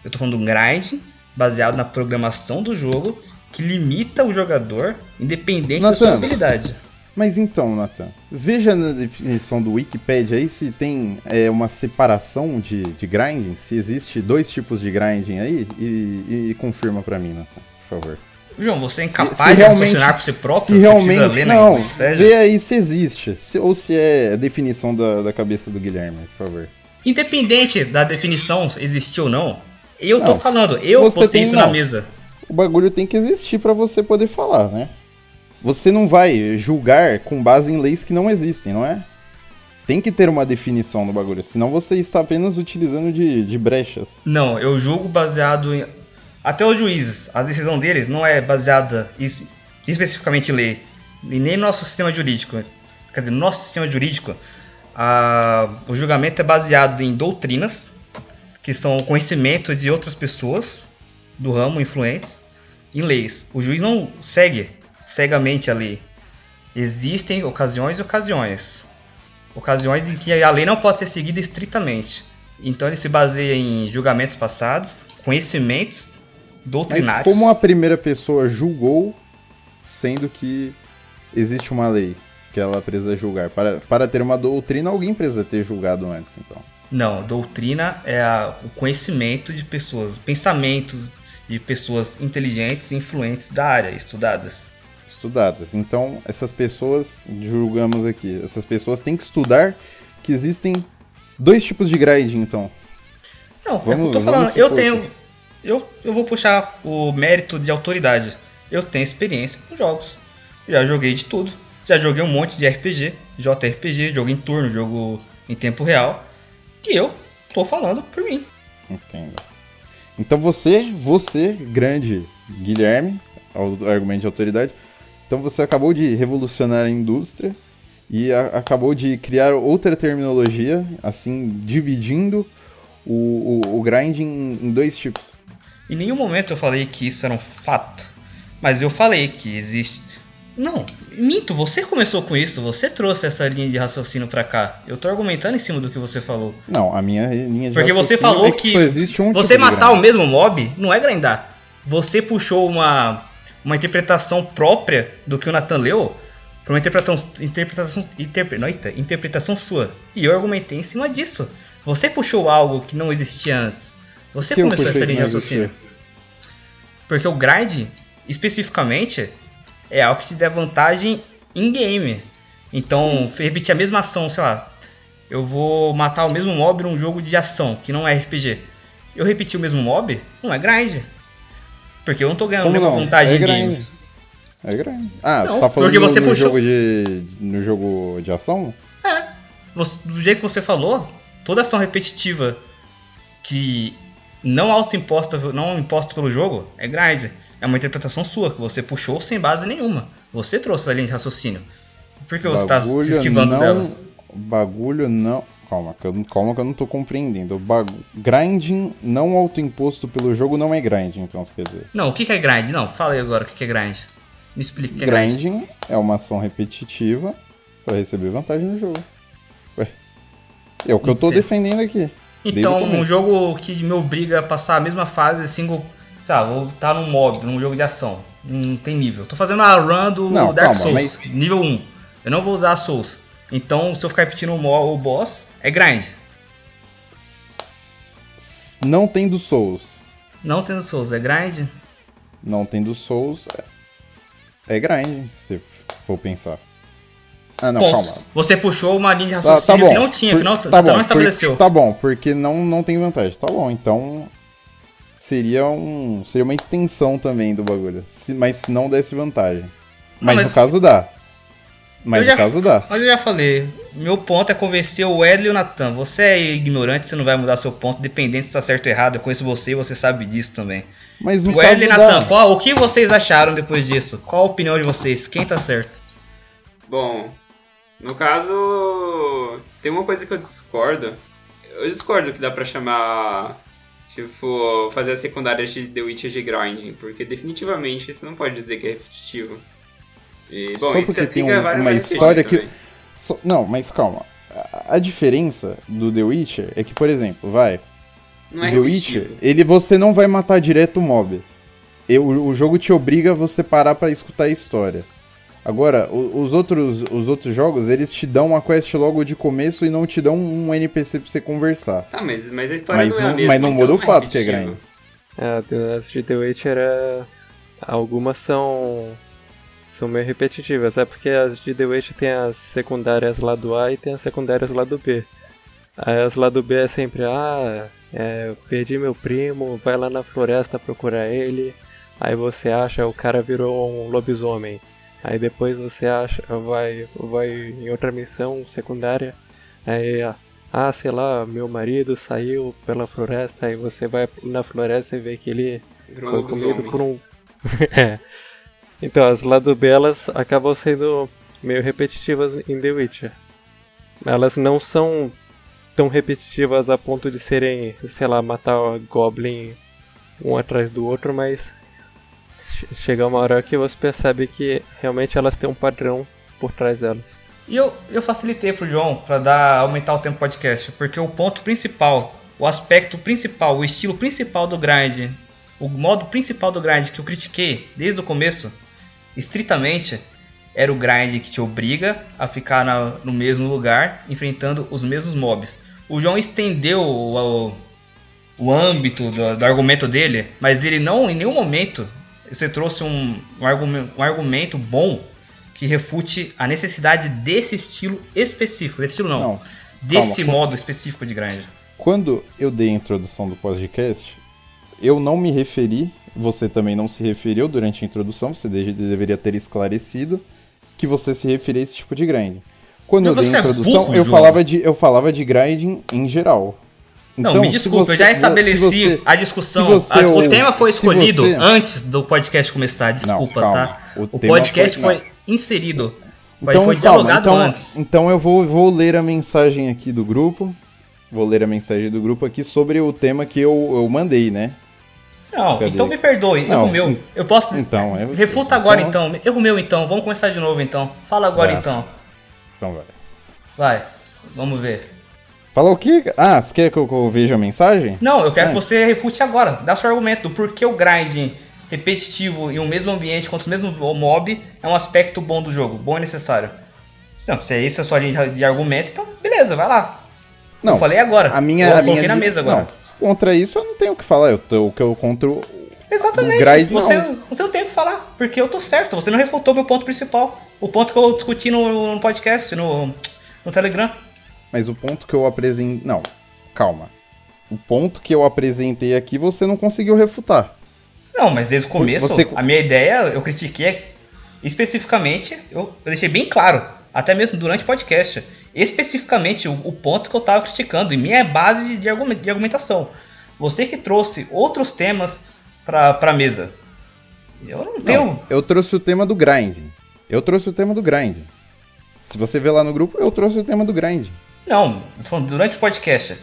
Eu tô falando de um grind baseado na programação do jogo, que limita o jogador, independente da sua Nathan. habilidade. Mas então, Nathan, veja na definição do Wikipedia aí se tem é, uma separação de, de grinding, se existe dois tipos de grinding aí, e, e- e confirma pra mim, Nathan, por favor. João, você é Se- incapaz se de realmente- raciocinar por si próprio? se realmente. ler na Não, vê aí se existe, se- ou se é a definição da, da cabeça do Guilherme, por favor. Independente da definição existir ou não, eu tô Não, falando, eu você botei tem- isso na não. mesa. O bagulho tem que existir pra você poder falar, né? Você não vai julgar com base em leis que não existem, não é? Tem que ter uma definição no bagulho, senão você está apenas utilizando de, de brechas. Não, eu julgo baseado em. Até os juízes, a decisão deles não é baseada es- especificamente em lei, e nem no nosso sistema jurídico. Quer dizer, no nosso sistema jurídico, a- o julgamento é baseado em doutrinas, que são conhecimento de outras pessoas do ramo influentes, em leis. O juiz não segue cegamente a lei. Existem ocasiões e ocasiões. Ocasiões em que a lei não pode ser seguida estritamente. Então ele se baseia em julgamentos passados, conhecimentos Mas doutrinários. como a primeira pessoa julgou, sendo que existe uma lei que ela precisa julgar? Para, para ter uma doutrina, alguém precisa ter julgado antes, então. Não, doutrina é a- o conhecimento de pessoas, pensamentos de pessoas inteligentes e influentes da área, estudadas. Estudadas. Então, essas pessoas, julgamos aqui, essas pessoas têm que estudar que existem dois tipos de grinding, então. Não, é Vamos- eu tô falando. Eu tenho. Eu, eu vou puxar o mérito de autoridade. Eu tenho experiência com jogos. Já joguei de tudo. Já joguei um monte de RPG, JRPG, jogo em turno, jogo em tempo real. E eu tô falando por mim. Entendo. Então você, você, grande Guilherme, argumento de autoridade, então você acabou de revolucionar a indústria e a- acabou de criar outra terminologia, assim, dividindo o, o, o grind em, em dois tipos. Em nenhum momento eu falei que isso era um fato. Mas eu falei que existe. Não, minto, você começou com isso, você trouxe essa linha de raciocínio pra cá. Eu tô argumentando em cima do que você falou. Não, a minha linha de Porque você raciocínio falou é que, só existe um você tipo matar o mesmo mob não é grindar. Você puxou uma, uma interpretação própria do que o Nathan leu pra uma interpretação, interpretação, interpre, não, eita, interpretação sua. E eu argumentei em cima disso. Você puxou algo que não existia antes. Você Que começou essa linha de raciocínio. Porque o grind, especificamente, é algo que te dá vantagem em game. Então, repetir a mesma ação, sei lá. Eu vou matar o mesmo mob num jogo de ação, que não é RPG. Eu repetir o mesmo mob, não é grind. Porque eu não tô ganhando Como não? vantagem É em game. É grind. Ah, Não, você tá falando porque você no puxou- jogo de. no jogo de ação? Você- do jeito que você falou, toda ação repetitiva que não autoimposta, não imposta pelo jogo, é grind. É uma interpretação sua, que você puxou sem base nenhuma. Você trouxe a linha de raciocínio. Por que você tá se bagulho esquivando não. dela? Bagulho não. Calma que, eu, calma que eu não tô compreendendo. Bag... Grinding não autoimposto pelo jogo não é grind, então você quer dizer. Não, o que que é grind? Não, fala aí agora o que que é grind. Me explica o que é grind. Grinding é uma ação repetitiva pra receber vantagem no jogo. Ué. É o que eu tô defendendo aqui. Então, um jogo que me obriga a passar a mesma fase single. Sabe, vou estar num mob, num jogo de ação. Não tem nível. Tô fazendo a run do Não, Dark calma, Souls, mas- nível 1. Eu não vou usar a Souls. Então, se eu ficar repetindo o, o boss, é grind. Não tendo Souls. Não tendo Souls, é grind. Não tendo Souls é, é grind, se for pensar. Ah, não, Ponto. calma. Você puxou uma linha de Tá, tá raciocínio bom. que não tinha, Por- que não, tá bom, não por- estabeleceu. tá bom, porque não, não tem vantagem. Tá bom, então seria um seria uma extensão também do bagulho. Se, mas se não desse vantagem. Mas, mas- no caso dá. Mas Eu no já- caso dá. Mas eu já falei, meu ponto é convencer o Edley e o Natan. Você é ignorante, você não vai mudar seu ponto, dependente se tá certo ou errado. Eu conheço você e você sabe disso também. Mas no O Edley e. Natan, qual, o que vocês acharam depois disso? Qual a opinião de vocês? Quem tá certo? Bom, no caso, tem uma coisa que eu discordo. Eu discordo que dá pra chamar, tipo, fazer a secundária de The Witcher de grinding, porque definitivamente você não pode dizer que é repetitivo. E, bom, Só porque tem um- uma história que-. Só- não, mas calma. A, a diferença do The Witcher é que, por exemplo, vai, Não é The Witcher, ele você não vai matar direto o mob. E o, o jogo te obriga a você parar pra escutar a história. Agora, o- os outros, os outros jogos, eles te dão uma quest logo de começo e não te dão um NPC pra você conversar. Tá, mas, mas a história Mas não é a não- mesma. mas não então muda o é fato que é grind. É, as de The Witcher, é... algumas são são meio repetitivas. É porque as de The Witcher tem as secundárias lá do A e tem as secundárias lá do B. Aí as lá do B é sempre, ah, é, eu perdi meu primo, vai lá na floresta procurar ele. Aí você acha, o cara virou um lobisomem. Aí depois você acha, vai, vai em outra missão secundária. Aí, ah, sei lá, meu marido saiu pela floresta. Aí você vai na floresta e vê que ele Virou foi comido por um. é. Então, as lado belas acabam sendo meio repetitivas em The Witcher. Elas não são tão repetitivas a ponto de serem, sei lá, matar o Goblin um atrás do outro, mas chega uma hora que você percebe que realmente elas têm um padrão por trás delas. E eu, eu facilitei pro João pra dar, aumentar o tempo do podcast, porque o ponto principal, o aspecto principal, o estilo principal do grind, o modo principal do grind que eu critiquei desde o começo, estritamente, era o grind que te obriga a ficar na- no mesmo lugar, enfrentando os mesmos mobs. O João estendeu o, o, o âmbito do, do argumento dele, mas ele não, em nenhum momento, você trouxe um, um, argumento, um argumento bom que refute a necessidade desse estilo específico. Desse estilo não, Não. desse calma. modo específico de grind. Quando eu dei a introdução do podcast, eu não me referi, você também não se referiu durante a introdução, você de- deveria ter esclarecido que você se referia a esse tipo de grind. Quando Mas eu dei a é introdução, burro, eu, João. falava de, eu falava de grinding em geral. Não, me desculpe, eu você- já se estabeleci você- a discussão. você A- o, tema foi escolhido antes do podcast começar, desculpa, Não, calma. tá? O O, podcast foi- foi, inserido. Então, foi calma, dialogado então, antes. então eu vou, vou ler a mensagem aqui do grupo. Vou ler a mensagem do grupo aqui sobre o tema que eu, eu mandei, né? Não, Cadê? então me perdoe, Não, erro meu. Eu posso. Então, é você. Refuta agora Então- então. Erro meu então. Vamos começar de novo então. Fala agora Tá. então. Então vai. Vai. Vamos ver. Fala o quê? Ah, você quer que eu, que eu veja a mensagem? Não, eu quero É. que você refute agora. Dá seu argumento do porquê o grind repetitivo em um mesmo ambiente contra o mesmo mob é um aspecto bom do jogo, bom e necessário. Não, se é essa a sua linha de argumento, então beleza, vai lá. Não. eu falei agora. A minha, eu a minha na mesa agora. Não, contra isso eu não tenho o que falar. Eu tô, o que eu contra o Exatamente. grind, você, não. você não tem o que falar, porque eu tô certo. Você não refutou meu ponto principal. O ponto que eu discuti no, no podcast, no, no Telegram. Mas o ponto que eu apresentei. Não, calma. O ponto que eu apresentei aqui você não conseguiu refutar. Não, mas desde o começo, Você- a minha ideia, eu critiquei especificamente, eu, eu deixei bem claro, até mesmo durante o podcast, especificamente o, o ponto que eu tava criticando, e minha base de, de, argumen- de argumentação. Você que trouxe outros temas pra, pra mesa. Eu não tenho. Não, eu trouxe o tema do grind. Eu trouxe o tema do grind. Se você vê lá no grupo, eu trouxe o tema do grind. Não, tô falando durante o podcast.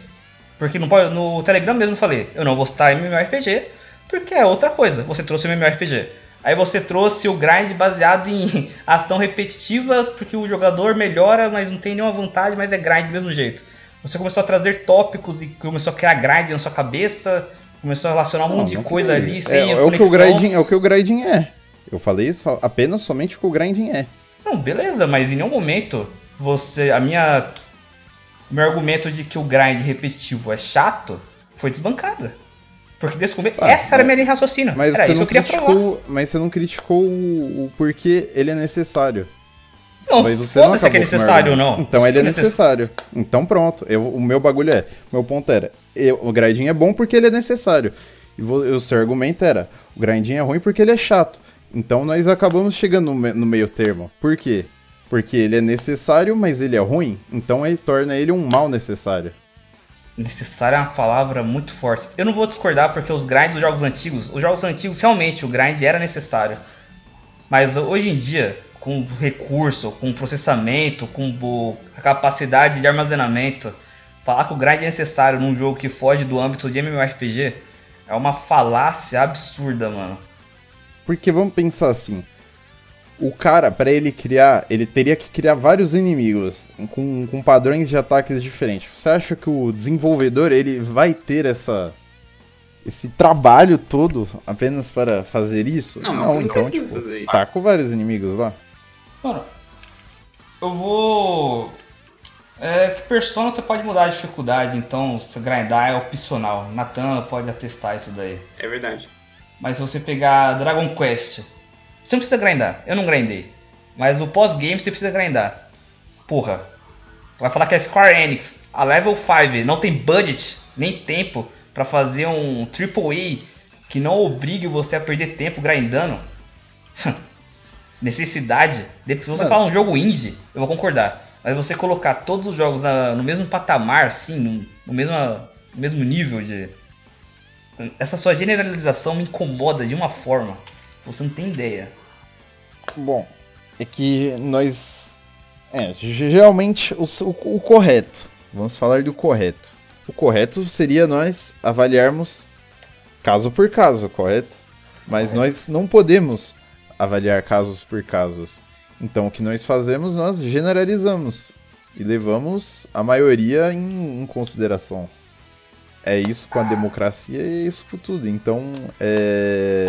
Porque no, no Telegram mesmo eu falei, eu não vou citar MMORPG, porque é outra coisa. Você trouxe o MMORPG. Aí você trouxe o grind baseado em ação repetitiva, porque o jogador melhora, mas não tem nenhuma vantagem, mas é grind do mesmo jeito. Você começou a trazer tópicos e começou a criar grind na sua cabeça, começou a relacionar um Não, monte de coisa ali, é, sem é o que o grinding, é o que o grinding é. Eu falei só, apenas somente o que o grinding é. Não, beleza, mas em nenhum momento você. A minha. Meu argumento de que o grind repetitivo é chato foi desbancada. Porque desde o começo. Tá, essa era a minha linha de raciocínio. Mas era você isso não provar. criticou, mas você não criticou o, o porquê ele é necessário. Não, Mas você não acabou que é necessário ou não. Então ele é Isso necessário. Então pronto. Eu- o meu bagulho é. Meu ponto era. eu- o grinding é bom porque ele é necessário. E o seu argumento era. O grinding é ruim porque ele é chato. Então nós acabamos chegando no meio termo. Por quê? Porque ele é necessário, mas ele é ruim. Então ele torna ele um mal necessário. Necessário é uma palavra muito forte. Eu não vou discordar porque os grinds dos jogos antigos, os jogos antigos realmente o grind era necessário. Mas hoje em dia, com recurso, com processamento, com a capacidade de armazenamento, falar que o grind é necessário num jogo que foge do âmbito de MMORPG é uma falácia absurda, mano. Porque vamos pensar assim. O cara, pra ele criar, ele teria que criar vários inimigos com, com padrões de ataques diferentes. Você acha que o desenvolvedor ele vai ter essa esse trabalho todo apenas para fazer isso? Não, mas você não então, tipo, fazer isso. tá com vários inimigos lá. Mano, eu vou. É, que persona você pode mudar a dificuldade, então se grindar é opcional. Natan pode atestar isso daí. É verdade. Mas se você pegar Dragon Quest, você não precisa grindar. Eu não grindei. Mas no pós-game você precisa grindar. Porra. Vai falar que a Square Enix, a level 5, não tem budget, nem tempo pra fazer um AAA que não obrigue você a perder tempo grindando. Necessidade. Se você Mano. falar um jogo indie, eu vou concordar. Mas você colocar todos os jogos na- no mesmo patamar, assim, no, no mesmo, no mesmo nível de, essa sua generalização me incomoda de uma forma. Você não tem ideia. Bom, é que nós. É, geralmente o, o, o correto. Vamos falar do correto. O correto seria nós avaliarmos caso por caso, correto? Mas nós não podemos avaliar casos por casos. Então o que nós fazemos, nós generalizamos e levamos a maioria em, em consideração. É isso com a democracia e é isso com tudo. Então, é.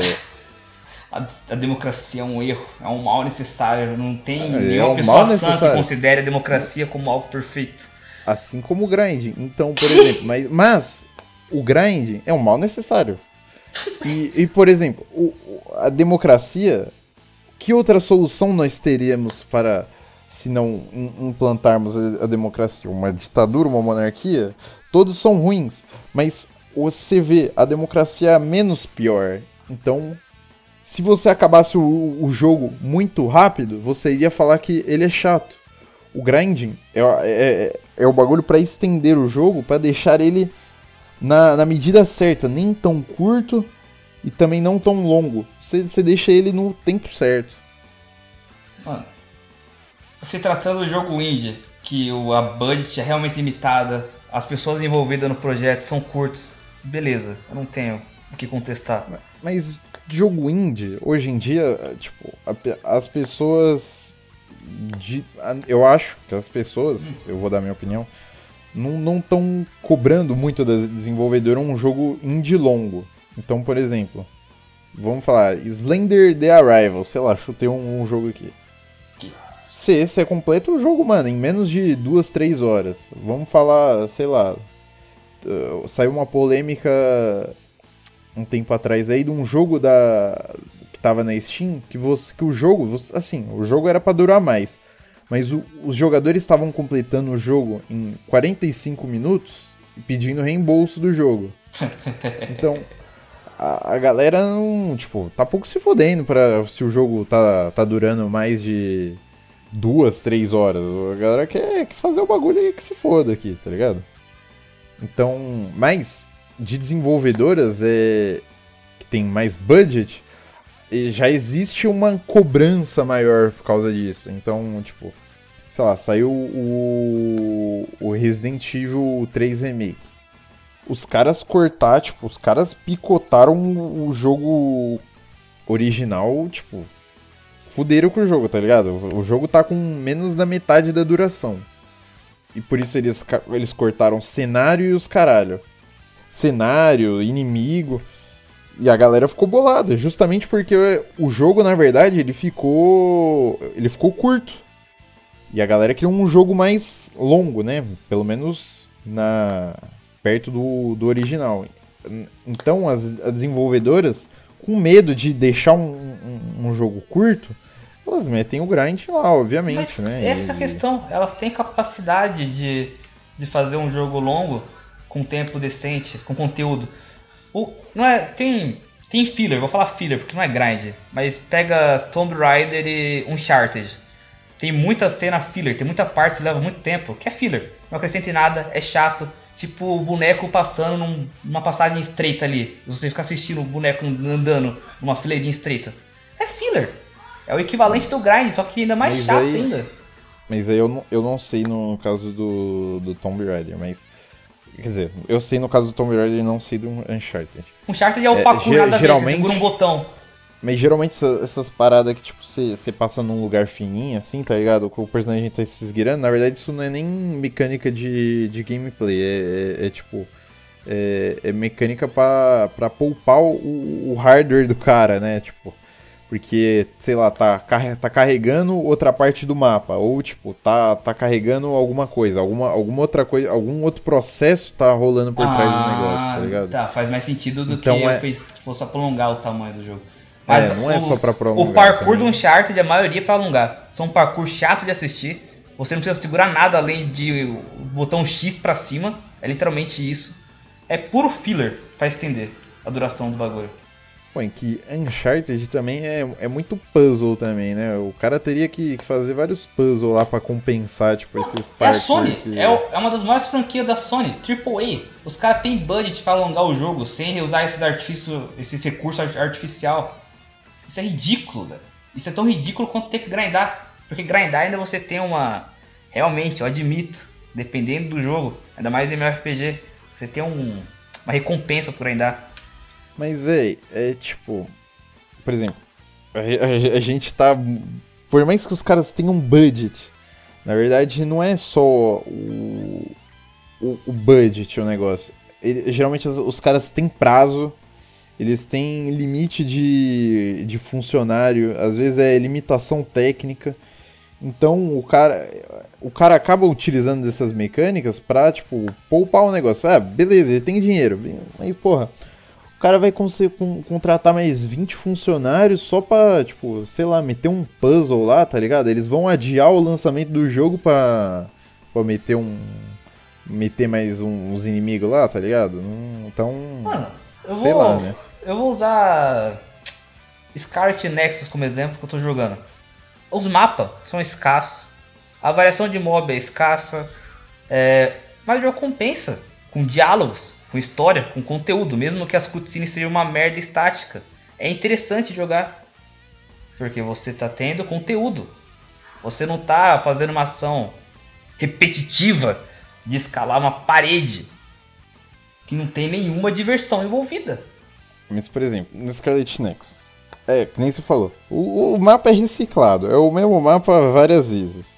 A, a democracia é um erro, é um mal necessário. Não tem É, é um pessoa sã que necessário. considere a democracia como algo perfeito. Assim como o grind. Então, por exemplo, mas, mas o grind é um mal necessário. E, e, por exemplo, o- a democracia, que outra solução nós teríamos para, se não im- implantarmos a, democracia? Uma ditadura, uma monarquia? Todos são ruins, mas você vê, a democracia é menos pior. Então, se você acabasse o, o jogo muito rápido, você iria falar que ele é chato. O grinding é, é, é o bagulho pra estender o jogo, pra deixar ele na, na medida certa, nem tão curto e também não tão longo. Você, você deixa ele no tempo certo. Mano, se tratando do jogo indie, que o, a budget é realmente limitada, as pessoas envolvidas no projeto são curtas, beleza, eu não tenho o que contestar. Mas jogo indie, hoje em dia, tipo, a as pessoas. de- a- eu acho que as pessoas, eu vou dar minha opinião, não estão cobrando muito das desenvolvedoras um jogo indie longo. Então, por exemplo, vamos falar, Slender The Arrival, sei lá, chutei um, um jogo aqui. Se esse é completo, o jogo, mano, em menos de duas, três horas. Vamos falar, sei lá. saiu uma polêmica um tempo atrás aí de um jogo da que tava na Steam que você que o jogo, você- assim, o jogo era pra durar mais, mas o- os jogadores estavam completando o jogo em 45 minutos e pedindo reembolso do jogo. Então, a, a galera não, tipo, tá pouco se fodendo para se o jogo tá, tá durando mais de duas, três horas. A galera quer, quer fazer o bagulho e que se foda aqui, tá ligado? Então, mas de desenvolvedoras é, que tem mais budget, já existe uma cobrança maior por causa disso. Então, tipo, sei lá, saiu o, o Resident Evil 3 Remake. Os caras cortar, tipo, os caras picotaram o jogo original, tipo, fuderam com o jogo, tá ligado? O jogo tá com menos da metade da duração. E por isso eles, eles cortaram cenário e os caralho. Cenário, inimigo. E a galera ficou bolada, justamente porque o jogo, na verdade, ele ficou. Ele ficou curto. E a galera queria um jogo mais longo, né? Pelo menos na perto do, do original. Então as, as desenvolvedoras, com medo de deixar um, um, um jogo curto, elas metem o grind lá, obviamente, Mas né? essa E- questão, elas têm capacidade de, de fazer um jogo longo com tempo decente, com conteúdo. O, não é, tem, tem filler, vou falar filler porque não é grind, mas pega Tomb Raider e Uncharted. Tem muita cena filler, tem muita parte que leva muito tempo, que é filler. Não acrescenta em nada, é chato. Tipo o boneco passando num- numa passagem estreita ali. Você fica assistindo o boneco andando numa fileirinha estreita. É filler. É o equivalente do grind, só que ainda mais Mas chato aí- ainda. Mas aí eu não, eu não sei no caso do, do Tomb Raider, mas. Quer dizer, eu sei no caso do Tomb Raider e não sei do Uncharted. Uncharted é o É, parkour ge- nada geralmente- segura um botão. Mas geralmente essa- essas paradas que, tipo, você passa num lugar fininho, assim, tá ligado? Com o personagem tá se esgueirando, na verdade isso não é nem mecânica de, de gameplay, é, é- é, tipo. É, é mecânica pra, pra poupar o, o hardware do cara, né? Tipo. Porque, sei lá, tá, tá carregando outra parte do mapa. Ou, tipo, tá, tá carregando alguma coisa. Alguma, alguma outra coisa. Algum outro processo tá rolando por trás do negócio, tá ligado? Tá, faz mais sentido do Então que é- eu fosse alongar o tamanho do jogo. É, não é só pra prolongar O parkour também. do Uncharted, a maioria é pra alongar. São um parkour chato de assistir. Você não precisa segurar nada além de o botão X pra cima. É literalmente isso. É puro filler pra estender a duração do bagulho. Pô, em que Uncharted também é, é muito puzzle também, né? O cara teria que, fazer vários puzzles lá pra compensar, tipo, esses É a Sony, que... é, o- é uma das maiores franquias da Sony, AAA. Os caras têm budget pra alongar o jogo sem usar esses artifícios, esses recursos art- artificial. Isso é ridículo, velho. Isso é tão ridículo quanto ter que grindar. Porque grindar ainda você tem uma. Realmente, eu admito, dependendo do jogo, ainda mais em MMORPG, você tem um, uma recompensa por grindar. Mas, véi, é tipo... Por exemplo, a, a- a gente tá... Por mais que os caras tenham budget, na verdade não é só o, o, o budget o negócio. Ele- geralmente os, os caras têm prazo, eles têm limite de, de funcionário, às vezes é limitação técnica. Então o cara, o cara acaba utilizando dessas mecânicas pra, tipo, poupar o negócio. Ah, beleza, ele tem dinheiro, mas porra, cara vai conseguir con- contratar mais 20 funcionários só pra, tipo, sei lá, meter um puzzle lá, tá ligado? Eles vão adiar o lançamento do jogo pra, pra meter um. meter mais uns inimigos lá, tá ligado? Então. Mano, eu sei vou. lá, né? Eu vou usar Scarlet Nexus como exemplo que eu tô jogando. Os mapas são escassos, a variação de mob é escassa, é, mas o jogo compensa com diálogos. Com história, com conteúdo, mesmo que as cutscenes sejam uma merda estática. É interessante jogar. Porque você tá tendo conteúdo. Você não tá fazendo uma ação repetitiva de escalar uma parede que não tem nenhuma diversão envolvida. Mas, por exemplo, no Scarlet Nexus, é, que nem você falou, o, o mapa é reciclado, é o mesmo mapa várias vezes.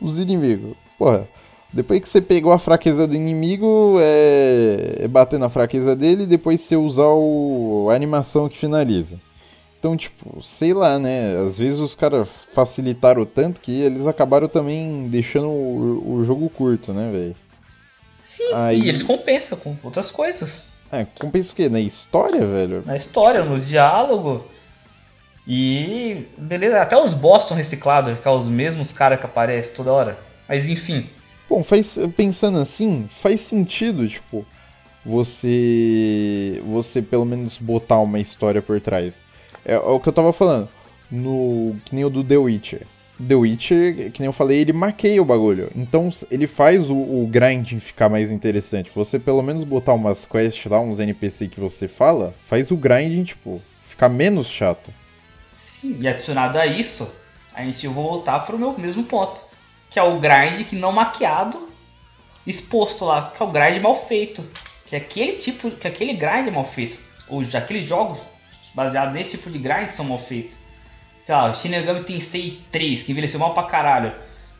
Os inimigos, porra, depois que você pegou a fraqueza do inimigo, é, é bater na fraqueza dele e depois você usar o, a animação que finaliza. Então, tipo, sei lá, né? Às vezes os caras facilitaram tanto que eles acabaram também deixando o, o jogo curto, né, velho? Sim, Aí- e eles compensam com outras coisas. É, compensa o quê? Na história, velho? Na história, no diálogo. E beleza, até os boss são reciclados, que é os mesmos caras que aparecem toda hora. Mas enfim, Bom, faz, pensando assim, faz sentido, tipo, você você pelo menos botar uma história por trás. É, é o que eu tava falando, no que nem o do The Witcher. The Witcher, que nem eu falei, ele maqueia o bagulho. Então ele faz o, o grinding ficar mais interessante. Você pelo menos botar umas quests lá, uns NPC que você fala, faz o grinding, tipo, ficar menos chato. sim, e adicionado a isso, a gente voltar pro meu mesmo ponto. Que é o grind que não maquiado, exposto lá, que é o grind mal feito. Que é aquele tipo, que aquele grind é mal feito. Ou aqueles jogos baseados nesse tipo de grind são mal feitos. Sei lá, o Shin Megami Tensei 3, que envelheceu mal pra caralho.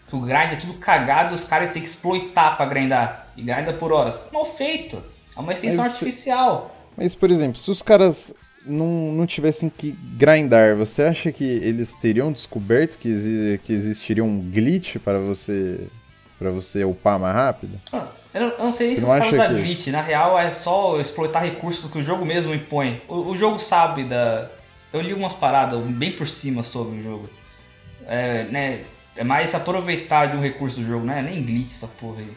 Que o grind é tudo cagado, os caras têm que exploitar pra grindar. E grinda por horas. Mal feito. É uma extensão Mas artificial. Mas, por exemplo, se os caras não, não tivessem que grindar, você acha que eles teriam descoberto que, exi- que existiria um glitch para você para você upar mais rápido? Ah, Eu não, eu não sei Você se não acha da que- glitch, na real é só exploitar recursos que o jogo mesmo impõe. O, o jogo sabe da. Eu li umas paradas bem por cima sobre o jogo. É, né, é mais aproveitar de um recurso do jogo, não é nem glitch essa porra aí.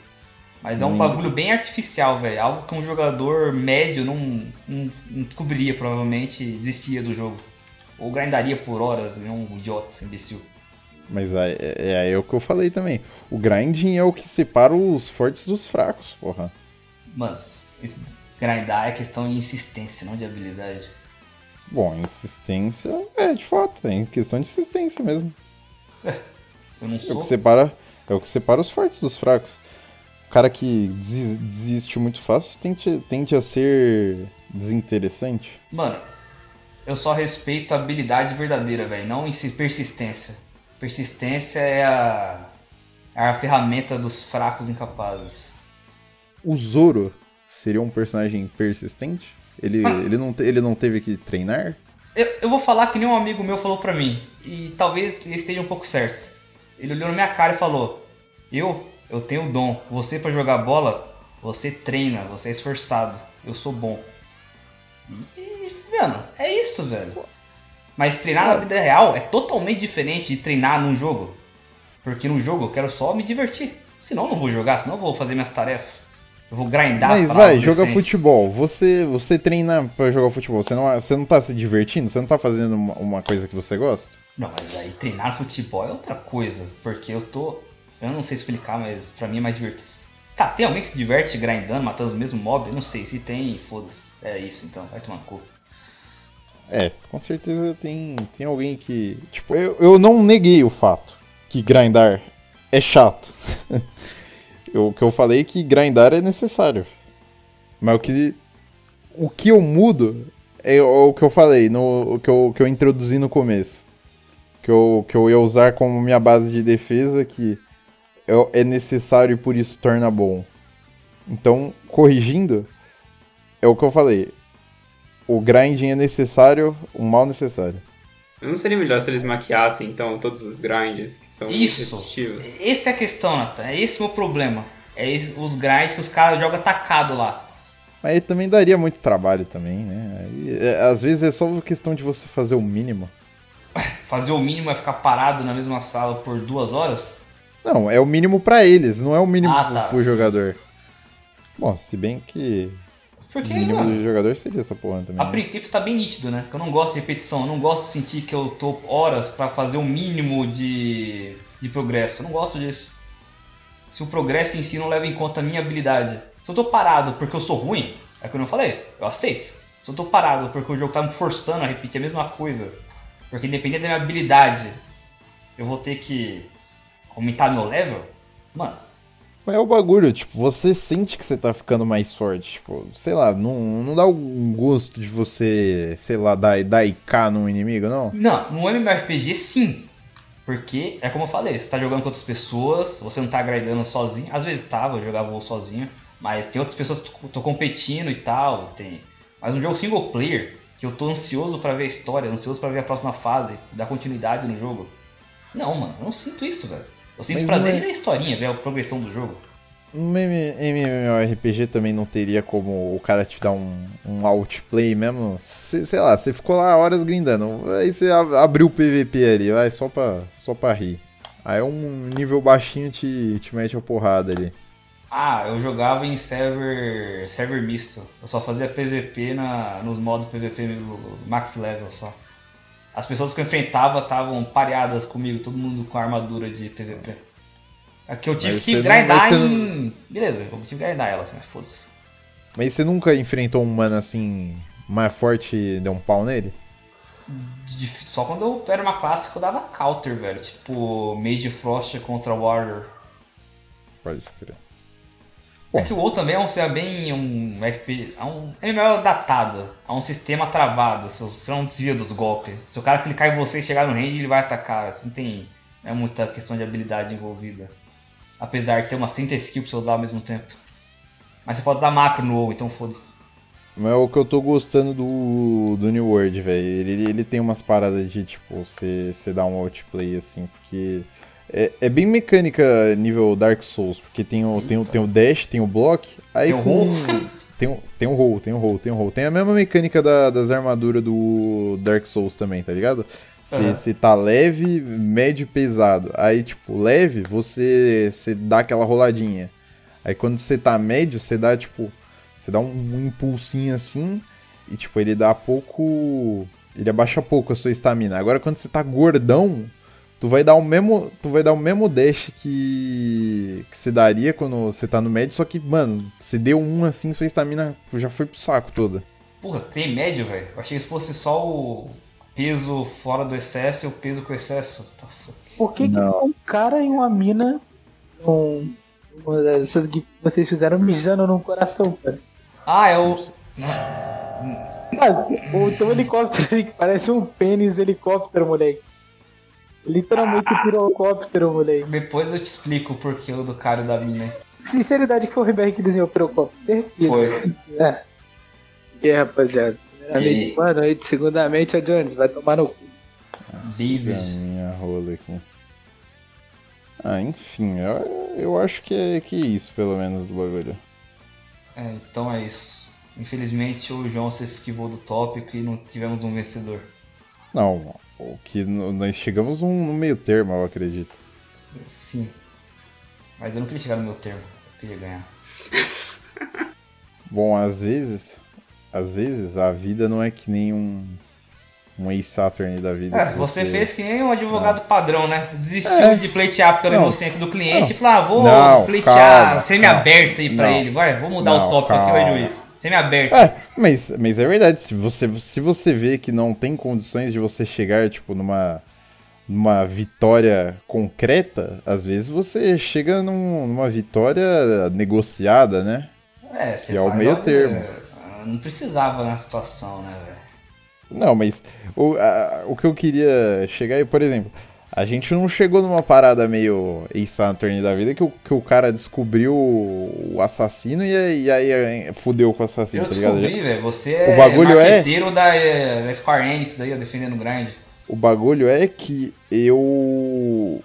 Mas é um Hum. bagulho bem artificial, velho. Algo que um jogador médio não, não, não descobriria, provavelmente desistia do jogo. Ou grindaria por horas, não um idiota, imbecil. Mas é, é, é o que eu falei também. O grinding é o que separa os fortes dos fracos, porra. Mano, grindar é questão de insistência, não de habilidade. Bom, insistência é de fato, é questão de insistência mesmo. Eu não É o sou. que separa, é o que separa os fortes dos fracos. Cara que desis- desiste muito fácil tende, tende a ser desinteressante. Mano, eu só respeito a habilidade verdadeira, velho, não persistência. Persistência é a, é a ferramenta dos fracos incapazes. O Zoro seria um personagem persistente? Ele, ele, não, ele não teve que treinar? Eu, eu vou falar que nem um amigo meu falou pra mim, e talvez ele esteja um pouco certo. Ele olhou na minha cara e falou: Eu, eu tenho dom. Você pra jogar bola, você treina, você é esforçado. Eu sou bom. E, mano, é isso, velho. Mas treinar na vida real é totalmente diferente de treinar num jogo. Porque no jogo eu quero só me divertir. Senão eu não vou jogar, senão eu vou fazer minhas tarefas. Eu vou grindar. Mas vai, joga futebol. Você, você treina pra jogar futebol. Você não, você não tá se divertindo? Você não tá fazendo uma, uma coisa que você gosta? Não, mas aí treinar futebol é outra coisa, porque eu tô. Eu não sei explicar, mas pra mim é mais divertido. Tá, tem alguém que se diverte grindando, matando os mesmos mobs? Eu não sei, se tem, foda-se. É isso então, vai tomar cu. É, com certeza tem, tem alguém que. Tipo, eu, eu não neguei o fato que grindar é chato. O que eu falei é que grindar é necessário. Mas o que. O que eu mudo é o que eu falei, no, o que eu, que eu introduzi no começo. Que eu, que eu ia usar como minha base de defesa, que é, é necessário e por isso torna bom. Então, corrigindo, é o que eu falei. O grinding é necessário, o mal necessário. Não seria melhor se eles maquiassem, então, todos os grinds que são Isso! repetitivos? Essa é a questão, Nathan. É esse o meu problema. É esse- os grinds que os caras jogam atacado lá. Mas também daria muito trabalho também, né? Aí, é, às vezes é só questão de você fazer o mínimo. Fazer o mínimo é ficar parado na mesma sala por duas horas? Não, é o mínimo pra eles, não é o mínimo Ah, pro, tá. pro jogador. Bom, se bem que o Porque, mínimo mano, do jogador seria essa porra também. A né? princípio tá bem nítido, né? Que eu não gosto de repetição, eu não gosto de sentir que eu tô horas pra fazer o mínimo de, de progresso. Eu não gosto disso. Se o progresso em si não leva em conta a minha habilidade. Se eu tô parado porque eu sou ruim, É que eu não falei, eu aceito. Se eu tô parado porque o jogo tá me forçando a repetir a mesma coisa, porque independente da minha habilidade, eu vou ter que aumentar meu level, mano, Mas é o bagulho, tipo, você sente que você tá ficando mais forte, tipo, sei lá, não, não dá um gosto de você, sei lá, dar, dar IK num inimigo, não? Não, no MMORPG sim. Porque, é como eu falei, você tá jogando com outras pessoas, você não tá grindando sozinho. Às vezes tava, eu jogava sozinho. Mas tem outras pessoas que tô- competindo e tal. Tem... Mas um jogo single player, que eu tô ansioso pra ver a história, ansioso pra ver a próxima fase, dar continuidade no jogo. Não, mano, eu não sinto isso, velho. Eu sinto Mas prazer é- historinha, ver a progressão do jogo. Um MMORPG também não teria como o cara te dar um, um outplay mesmo? Cê- sei lá, você ficou lá horas grindando, aí você ab- abriu o PVP ali, vai, só pra, só pra rir. Aí um nível baixinho te, te mete a porrada ali. Ah, eu jogava em server, server misto. Eu só fazia PVP na, nos modos PVP max level só. As pessoas que eu enfrentava estavam pareadas comigo, todo mundo com armadura de PVP. Aqui eu tive Mas que não- grindar não- em. Beleza, eu tive que grindar elas, mas foda-se. Mas você nunca enfrentou um mano assim, mais forte e deu um pau nele? Só quando eu era uma classe que eu dava counter, velho. Tipo, Mage Frost contra Warrior. Pode crer. É que o WoW também é um, é bem um FP, é um MMO datado, é um sistema travado, você não desvia dos golpes. Se o cara clicar em você e chegar no range, ele vai atacar, assim, não tem é muita questão de habilidade envolvida. Apesar de ter umas 30 skills pra você usar ao mesmo tempo. Mas você pode usar macro no WoW, então foda-se. É o que eu tô gostando do, do New World, velho. Ele, ele tem umas paradas de, tipo, você você dar um outplay, assim, porque... É, é bem mecânica nível Dark Souls, porque tem o, tem o, tem o dash, tem o block, aí Tem com... roll. Tem o, tem o roll, tem o roll, tem o roll. Tem a mesma mecânica da- das armaduras do Dark Souls também, tá ligado? Você tá leve, médio e pesado. Aí, tipo, leve, você, você dá aquela roladinha. Aí quando você tá médio, você dá, tipo, você dá um, um impulsinho assim e, tipo, ele dá pouco. Ele abaixa pouco a sua estamina. Agora quando você tá gordão, tu vai dar o mesmo. Tu vai dar o mesmo dash que. que você daria quando você tá no médio, só que, mano, você deu um assim, sua estamina já foi pro saco toda. Porra, tem médio, velho? Eu achei que fosse só o peso fora do excesso e o peso com excesso. Tá. Por que, que um cara e uma mina. Um, uma dessas que vocês fizeram mijando num coração, cara? Ah, é o. Ah, o teu helicóptero ali que parece um pênis helicóptero, moleque. Literalmente um pirocóptero, moleque. Depois eu te explico o porquê o do cara e da mina. Sinceridade que foi o RBR que desenhou o pirocóptero. Certeza. Foi. É. E aí, rapaziada? E aí? Primeiramente, boa noite. Segundamente, a Jones vai tomar no cu. David. A minha rola aqui. Ah, enfim, eu, eu acho que é, que é isso, pelo menos, do bagulho. É, então é isso. Infelizmente o João se esquivou do tópico e não tivemos um vencedor. Não, o que nós chegamos num meio termo, eu acredito. Sim. Mas eu não queria chegar no meu termo. Eu queria ganhar. Bom, às vezes, às vezes a vida não é que nem um um Ace da vida. É, que você fez que nem um advogado padrão, né? Desistiu É. de pleitear pela Não. inocência do cliente Não. e falou, ah, vou Não, pleitear calma, semi-aberto aí pra Não. ele. Vai, vou mudar Não, o tópico aqui, vai calma. juiz. Semi-aberto. É, mas, mas é verdade, se você, se você vê que não tem condições de você chegar, tipo, numa, numa vitória concreta, às vezes você chega num- numa vitória negociada, né? É, você Que é o meio termo. é, Não precisava na situação, né, velho? Não, mas o, a- o que eu queria chegar aí, por exemplo, a gente não chegou numa parada meio Ace Saturn da vida que o, que o cara descobriu o assassino e, aí- e aí fudeu com o assassino, Eu tá ligado? descobri, velho. Você é O bagulho é- marqueteiro da, eh, da Square Enix aí, ó, defendendo o grind. O bagulho é que eu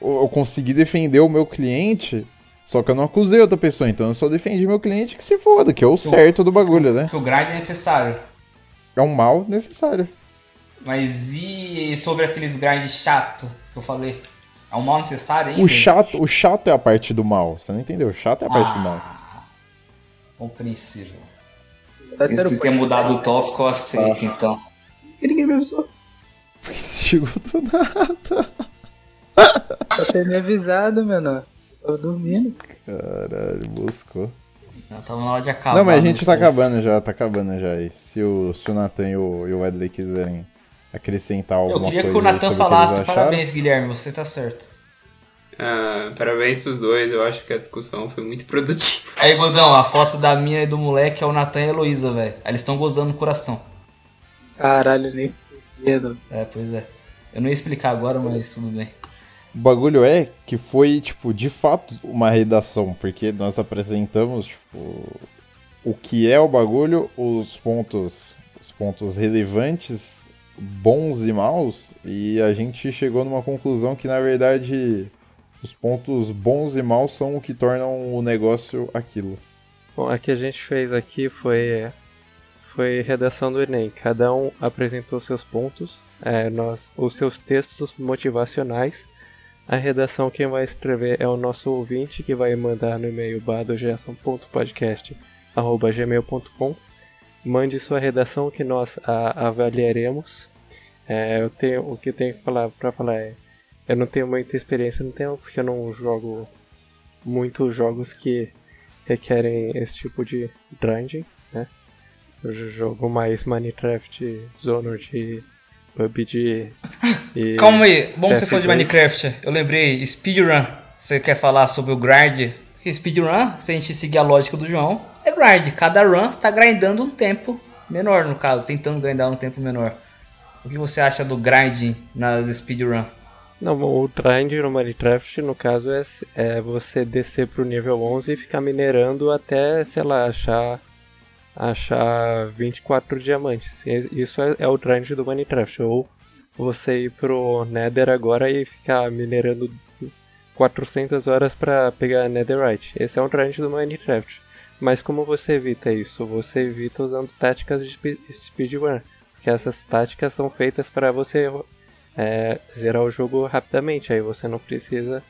eu consegui defender o meu cliente, só que eu não acusei outra pessoa, então eu só defendi meu cliente que se foda, que é o certo do bagulho, né? Que o grind é necessário. É um mal necessário. Mas e sobre aqueles grinds chato que eu falei? É um mal necessário ainda? O chato, o chato é a parte do mal, você não entendeu? O chato é a parte do mal. Ah, compreensível. Tá Se tendo você quer mudar do tópico, eu aceito, então. E ninguém me avisou. Chegou do nada. Pra ter me avisado, menor. Tô dormindo. Caralho, buscou. Tava na hora de acabar. Não, mas a gente tá acabando já, tá acabando já aí. Se o, se o Nathan e o, e o Wedley quiserem acrescentar Eu alguma queria que coisa o aí Nathan sobre o que falasse. Parabéns, Guilherme, você tá certo. Ah, parabéns pros dois, eu acho que a discussão foi muito produtiva. Aí, Godão, a foto da mina e do moleque é o Nathan e a Heloísa, velho. Eles estão gozando no coração. Caralho, nem medo. É, pois é. Eu não ia explicar agora, mas tudo bem. O bagulho é que foi, tipo, de fato uma redação, porque nós apresentamos, tipo, o que é o bagulho, os pontos, os pontos relevantes, bons e maus, e a gente chegou numa conclusão que, na verdade, os pontos bons e maus são o que tornam o negócio aquilo. Bom, a que a gente fez aqui foi, foi redação do Enem. Cada um apresentou seus pontos, é, nós, os seus textos motivacionais. A redação quem vai escrever é o nosso ouvinte, que vai mandar no e-mail badogerson.podcast.gmail.com Mande sua redação que nós a, avaliaremos. É, eu tenho, o que eu tenho que falar para falar é eu não tenho muita experiência no tema porque eu não jogo muitos jogos que requerem esse tipo de grinding, né? Eu jogo mais Minecraft, Dishonored, PUBG e... Calma aí, bom que você TF2. falou de Minecraft. Eu lembrei, speedrun. Você quer falar sobre o grind? Speedrun, se a gente seguir a lógica do João, é grind. Cada run está grindando um tempo menor, no caso, tentando grindar um tempo menor. O que você acha do grinding nas speedrun? Não, o grind no Minecraft, no caso, é, é você descer pro nível 11 e ficar minerando até, sei lá, achar, achar 24 diamantes. E- Isso é, é o grind do Minecraft. Ou você ir pro Nether agora e ficar minerando 400 horas pra pegar Netherite. Esse é o grind do Minecraft. Mas como você evita isso? Você evita usando táticas de spe- speedrun. Porque essas táticas são feitas para você é, zerar o jogo rapidamente. Aí você não precisa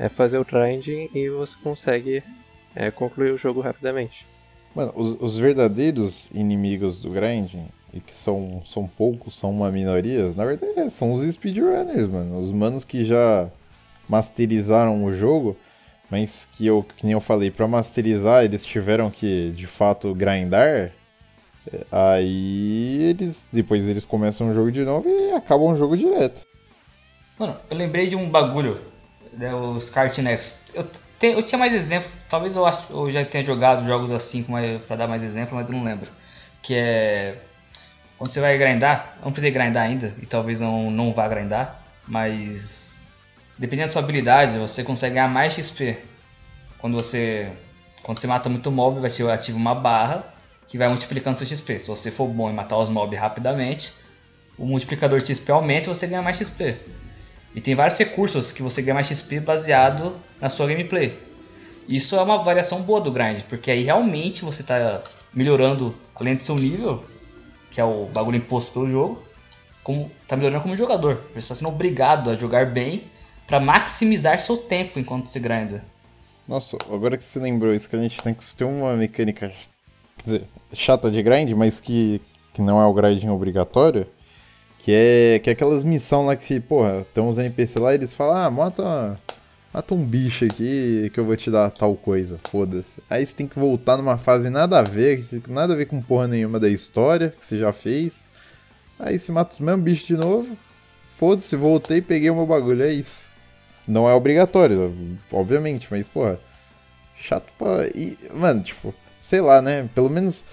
é, fazer o grinding e você consegue é, concluir o jogo rapidamente. Mano, os, os verdadeiros inimigos do grinding, e que são, são poucos, são uma minoria, na verdade são os speedrunners, mano. Os manos que já masterizaram o jogo, mas que eu, que nem eu falei, pra masterizar eles tiveram que, de fato, grindar. é, Aí eles, depois eles começam o jogo de novo e acabam o jogo direto. Mano, eu lembrei de um bagulho, né, os Cartinex. Eu, te- eu tinha mais exemplo, talvez eu, eu já tenha jogado jogos assim pra dar mais exemplo, mas eu não lembro. Que é. Quando você vai grindar, não precisei grindar ainda, e talvez não, não vá grindar, mas. Dependendo da sua habilidade, você consegue ganhar mais XP. Quando você. Quando você mata muito mob, vai te ativa uma barra que vai multiplicando seu XP. Se você for bom em matar os mobs rapidamente, o multiplicador de XP aumenta e você ganha mais XP. E tem vários recursos que você ganha mais XP baseado na sua gameplay. Isso é uma variação boa do grind, porque aí realmente você está melhorando além do seu nível, que é o bagulho imposto pelo jogo, como tá melhorando como jogador. Você está sendo obrigado a jogar bem para maximizar seu tempo enquanto você grinda. Nossa, agora que você lembrou isso, que a gente tem que ter uma mecânica dizer, chata de grind, mas que, que não é o grinding obrigatório, que é, que é aquelas missões lá que, porra, tem uns NPC lá e eles falam, ah, mata, mata um bicho aqui que eu vou te dar tal coisa, foda-se. Aí você tem que voltar numa fase nada a ver, nada a ver com porra nenhuma da história que você já fez. Aí você mata os mesmos bichos de novo, foda-se, voltei peguei o meu bagulho, é isso. Não é obrigatório, obviamente, mas, porra, chato pra. E, mano, tipo, sei lá, né? Pelo menos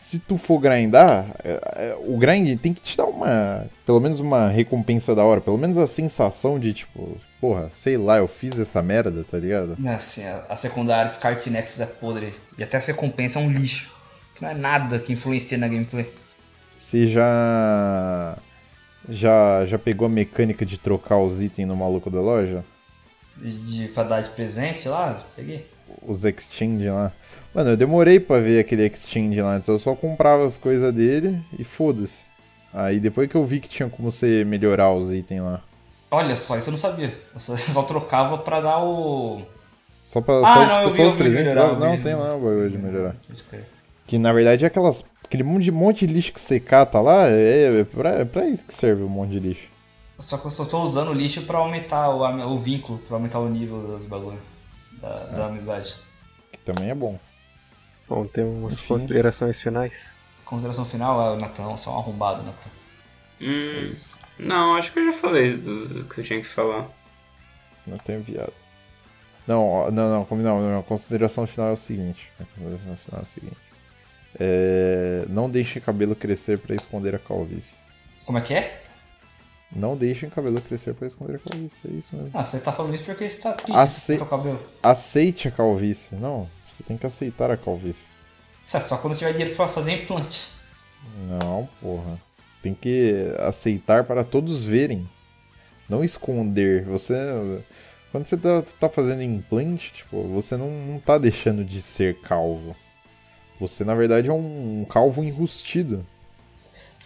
se tu for grindar, é, é, o grind tem que te dar uma. Pelo menos uma recompensa da hora. Pelo menos a sensação de, tipo, porra, sei lá, eu fiz essa merda, tá ligado? Assim, a, a secundária dos Cartinex é podre. E até essa recompensa é um lixo. Que não é nada que influencia na gameplay. Você já. Já, já pegou a mecânica de trocar os itens no maluco da loja? De, pra dar de presente lá, peguei. Os exchange lá. Mano, eu demorei pra ver aquele exchange lá antes. Eu só comprava as coisas dele e foda-se. Aí depois que eu vi que tinha como você melhorar os itens lá. Olha só, isso eu não sabia. Eu só, eu só trocava pra dar o. Só, pra, Ah, só, não, tipo, só os presentes lá? vi. Não, tem lá o bagulho de melhorar. Crer. Que na verdade é aquelas. Aquele monte de, monte de lixo que você cata lá, é, é, pra, é pra isso que serve um monte de lixo. Só que eu só tô usando o lixo pra aumentar o, o vínculo, pra aumentar o nível dos bagulhos. Da, da amizade. Que também é bom. Bom, tem umas Enfim. considerações finais. Consideração final, é o Natan, só um arrombado, Natan. Hum, não, acho que eu já falei do, que eu tinha que falar. Não tenho enviado. Não, não, não, como- não, consideração final é o seguinte. A consideração final é o seguinte. É, não deixem cabelo crescer pra esconder a calvície. Como é que é? Não deixem cabelo crescer pra esconder a calvície, é isso mesmo. Ah, você tá falando isso porque você tá triste Ace- com o cabelo. Aceite a calvície. Não, você tem que aceitar a calvície. Isso é só quando tiver dinheiro pra fazer implante. Não, porra. Tem que aceitar para todos verem. Não esconder. Você. Quando você tá, tá fazendo implante, tipo, você não, não tá deixando de ser calvo. Você, na verdade, é um calvo enrustido.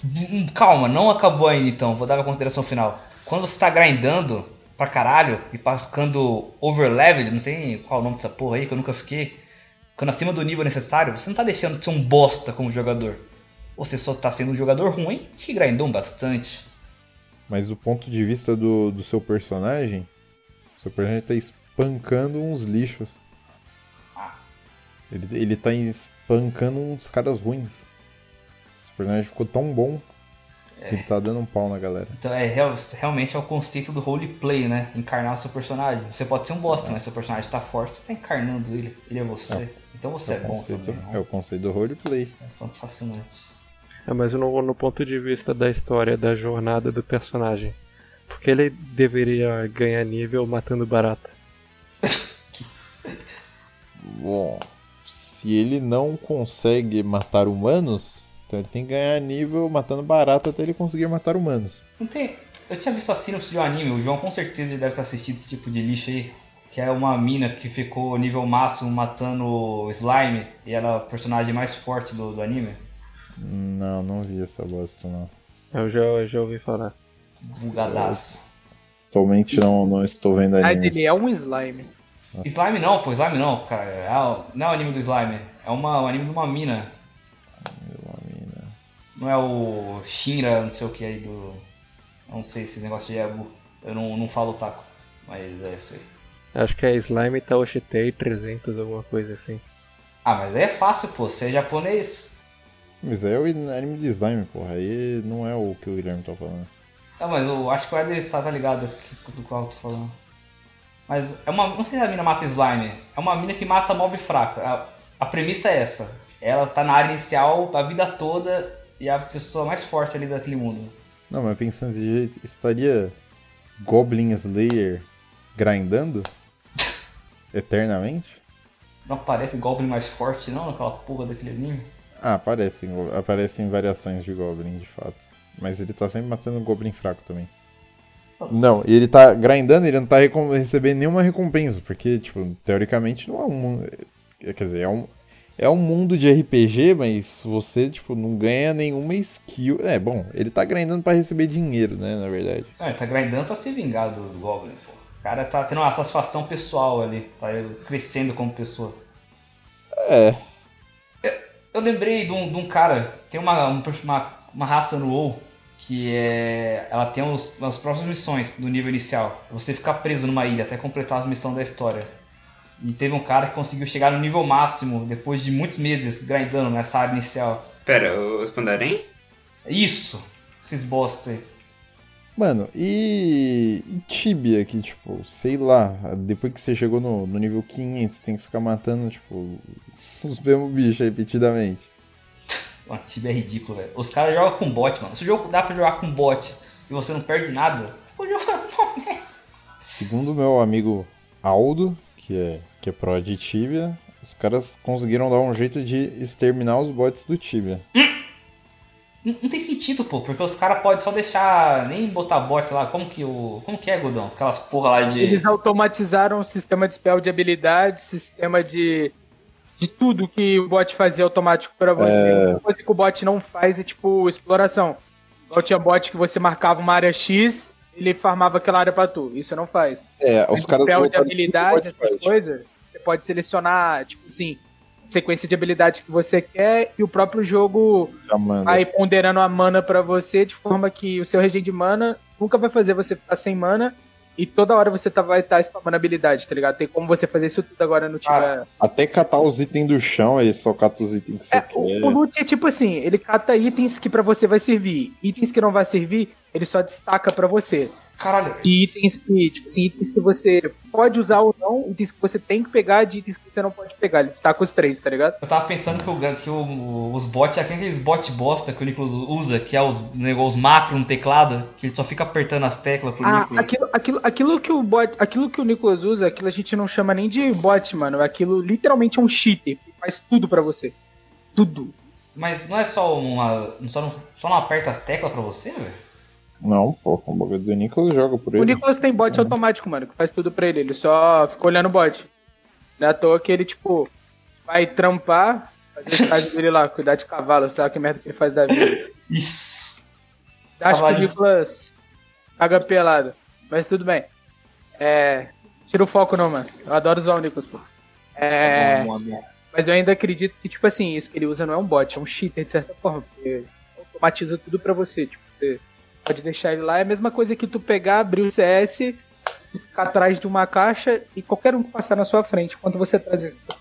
Hum, Calma, não acabou ainda então, vou dar a consideração final. Quando você tá grindando pra caralho e pra ficando overleveled, não sei qual é o nome dessa porra aí que eu nunca fiquei, ficando acima do nível necessário, você não tá deixando de ser um bosta como jogador. Você só tá sendo um jogador ruim que grindou bastante. Mas do ponto de vista do, do seu personagem, seu personagem tá espancando uns lixos. Ah. Ele, ele tá espancando uns caras ruins. Seu personagem ficou tão bom que ele tá dando um pau na galera. Então é real- realmente é o conceito do roleplay, né? Encarnar o seu personagem. Você pode ser um bosta, mas seu personagem tá forte, você tá encarnando ele. Ele é você. Então você é, É o bom conceito, também. é o conceito do roleplay. É fanto- fascinante. É, mas no, no ponto de vista da história, da jornada do personagem. Porque ele deveria ganhar nível matando barata. Bom, se ele não consegue matar humanos, então ele tem que ganhar nível matando barata até ele conseguir matar humanos. Não tem. Eu tinha visto a sinopse de um anime, o João com certeza deve ter assistido esse tipo de lixo aí. Que é uma mina que ficou nível máximo matando slime e ela é a personagem mais forte do, do anime. Não, não vi essa bosta, não. Eu já, eu já ouvi falar. Bugadaço. Atualmente não, não estou vendo Ah, anime. ele é um slime. Slime não, pô, slime não, cara. É não é o anime do slime, é uma, o anime de uma mina. Não é o Shinra, não sei o que aí do. eu Não sei esse negócio de Ebu. Eu não, não falo taco, mas é isso aí. Acho que é Slime Taoshitei 300, alguma coisa assim. Ah, mas aí é fácil, pô, você é japonês. Mas é o anime de slime, porra. Aí não é o que o Guilherme tá falando. Ah, mas eu acho que o Eder tá ligado que- do qual eu tô falando. Mas é uma. Não sei se a mina mata slime. É uma mina que mata mob fraco. A, a premissa é essa. Ela tá na área inicial a vida toda e a pessoa mais forte ali daquele mundo. Não, mas pensando desse jeito, estaria Goblin Slayer grindando? Eternamente? Não aparece Goblin mais forte não naquela porra daquele anime? Ah, aparecem, aparecem variações de Goblin, de fato. Mas ele tá sempre matando Goblin fraco também. Não, e ele tá grindando, ele não tá recebendo nenhuma recompensa, porque, tipo, teoricamente não é um. Quer dizer, é um, é um mundo de RPG, mas você, tipo, não ganha nenhuma skill. É, bom, ele tá grindando pra receber dinheiro, né, na verdade. Ah, ele tá grindando pra se vingar dos Goblins, pô. O cara tá tendo uma satisfação pessoal ali, tá crescendo como pessoa. É. Eu lembrei de um, de um cara, tem uma, um uma, uma raça no WoW que é. Ela tem os, as próximas missões do nível inicial. Você ficar preso numa ilha até completar as missões da história. E teve um cara que conseguiu chegar no nível máximo depois de muitos meses grindando nessa área inicial. Pera, os Pandarém? Isso! Esses bosta aí. Mano, e, e Tibia, que, tipo, sei lá, depois que você chegou no, no nível 500, você tem que ficar matando, tipo, os mesmos bichos repetidamente. Mano, Tibia é ridículo, velho. Os caras jogam com bot, mano. Se o jogo dá pra jogar com bot e você não perde nada, o jogo é bom? Segundo o meu amigo Aldo, que é, que é pro de Tibia, os caras conseguiram dar um jeito de exterminar os bots do Tibia. Não, não tem sentido, pô, porque os caras podem só deixar. nem botar bot lá. Como que o. Como que é, Godão? Aquelas porra lá de. Eles automatizaram o sistema de spell de habilidade, sistema de. de tudo que o bot fazia automático pra você. Uma coisa que o bot não faz é tipo exploração. Igual tinha bot que você marcava uma área X, ele farmava aquela área pra tu. Isso não faz. É, os caras spell de habilidade, essas coisas, você pode selecionar, tipo assim, sequência de habilidade que você quer e o próprio jogo vai ponderando a mana pra você de forma que o seu regen de mana nunca vai fazer você ficar sem mana e toda hora você tá, vai estar tá spamando habilidade, tá ligado? Tem como você fazer isso tudo agora no time. Ah, até catar os itens do chão, ele só cata os itens que você é, quer. O, o loot é tipo assim, ele cata itens que para você vai servir. Itens que não vai servir, ele só destaca para você. Caralho. E itens que, tipo assim, itens que você pode usar ou não, itens que você tem que pegar, de itens que você não pode pegar. Ele está com os três, tá ligado? Eu tava pensando que, o, que o, os bots, aqueles bot bosta que o Nicolas usa, que é os, os macros no teclado, que ele só fica apertando as teclas pro ah, Nicolas. Aquilo, aquilo, aquilo que o bot, aquilo que o Nicolas usa, aquilo a gente não chama nem de bot, mano. Aquilo literalmente é um cheater. Faz tudo pra você. Tudo. Mas não é só uma. Só não, só não aperta as teclas pra você, velho? Não, pô, o bagulho do Nicolas joga por ele. O Nicolas tem bot uhum. automático, mano, que faz tudo pra ele. Ele só fica olhando o bot. Não é à toa que ele, tipo, vai trampar, fazer o estágio dele lá, cuidar de cavalo, sabe que merda que ele faz da vida. Isso. Acho Cavalo. que o Nicolas caga pelado. Mas tudo bem. É. Tira o foco não, mano. Eu adoro usar o Nicolas, pô. É. Mas eu ainda acredito que, tipo assim, isso que ele usa não é um bot, é um cheater de certa forma. Porque automatiza tudo pra você. Tipo, você Pode deixar ele lá. É a mesma coisa que tu pegar, abrir o CS, ficar atrás de uma caixa e qualquer um que passar na sua frente, quando você tá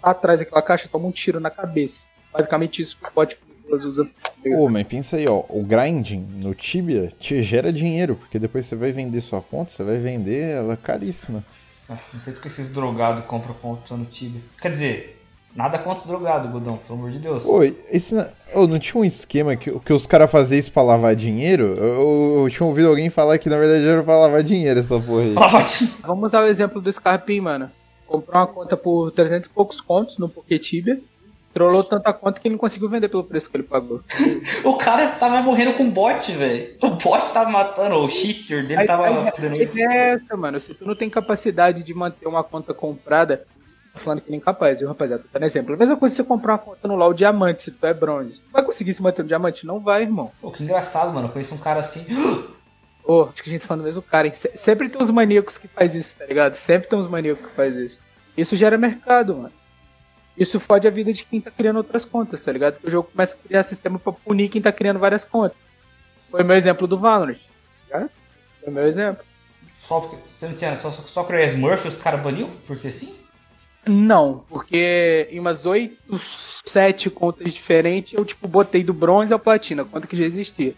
atrás daquela caixa, toma um tiro na cabeça. Basicamente isso que o bot usa. Ô, mas pensa aí, ó, o grinding no Tibia te gera dinheiro, porque depois você vai vender sua conta, você vai vender ela caríssima. Não sei porque esses drogados compram conta no Tibia. Quer dizer, Nada contra os drogados, Godão, pelo amor de Deus. Oi, esse, oh, não tinha um esquema que, que os caras faziam isso pra lavar dinheiro? Eu, eu, eu, tinha ouvido alguém falar que na verdade era pra lavar dinheiro essa porra aí. Vamos usar o exemplo do Scarpin, mano. Comprou uma conta por 300 e poucos contos no Poketibia. Trollou tanta conta que ele não conseguiu vender pelo preço que ele pagou. o cara tava morrendo com bot, velho. O bot tava matando, o cheater dele aí, tava aí, fudendo ele. É essa, mano. Se tu não tem capacidade de manter uma conta comprada falando que nem capaz, viu, rapaziada? Tá dando exemplo. A mesma coisa se você comprar uma conta no LoL diamante, se tu é bronze. Tu vai conseguir se manter no diamante? Não vai, irmão. Pô, que engraçado, mano. Eu conheço um cara assim. Ô, oh, acho que a gente tá falando do mesmo cara, hein? Sempre tem uns maníacos que faz isso, tá ligado? Sempre tem uns maníacos que faz isso. Isso gera mercado, mano. Isso fode a vida de quem tá criando outras contas, tá ligado? Porque o jogo começa a criar sistema pra punir quem tá criando várias contas. Foi o meu exemplo do Valorant, tá? Foi o meu exemplo. Só porque você não tinha só, só criar Smurf os caras baniu? Porque sim? Não, porque em umas 8, 7 contas diferentes eu tipo botei do bronze ao platina, conta que já existia.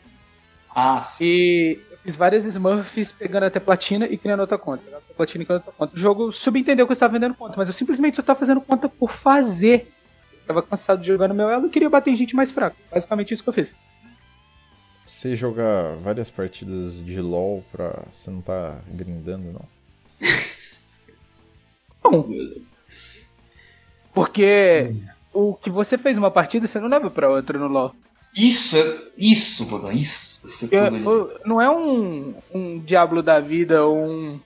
Ah. E eu fiz várias Smurfs pegando até platina e criando outra conta. Platina e criando outra conta. O jogo subentendeu que eu estava vendendo conta, mas eu simplesmente só estava fazendo conta por fazer. Eu estava cansado de jogar no meu elo e queria bater em gente mais fraca. Basicamente isso que eu fiz. Você jogar várias partidas de LoL pra você não tá grindando, não? não. Porque o que você fez uma partida, você não leva pra outra no LoL. Isso, isso, Bodão, isso. isso é não é um, um Diablo da vida ou um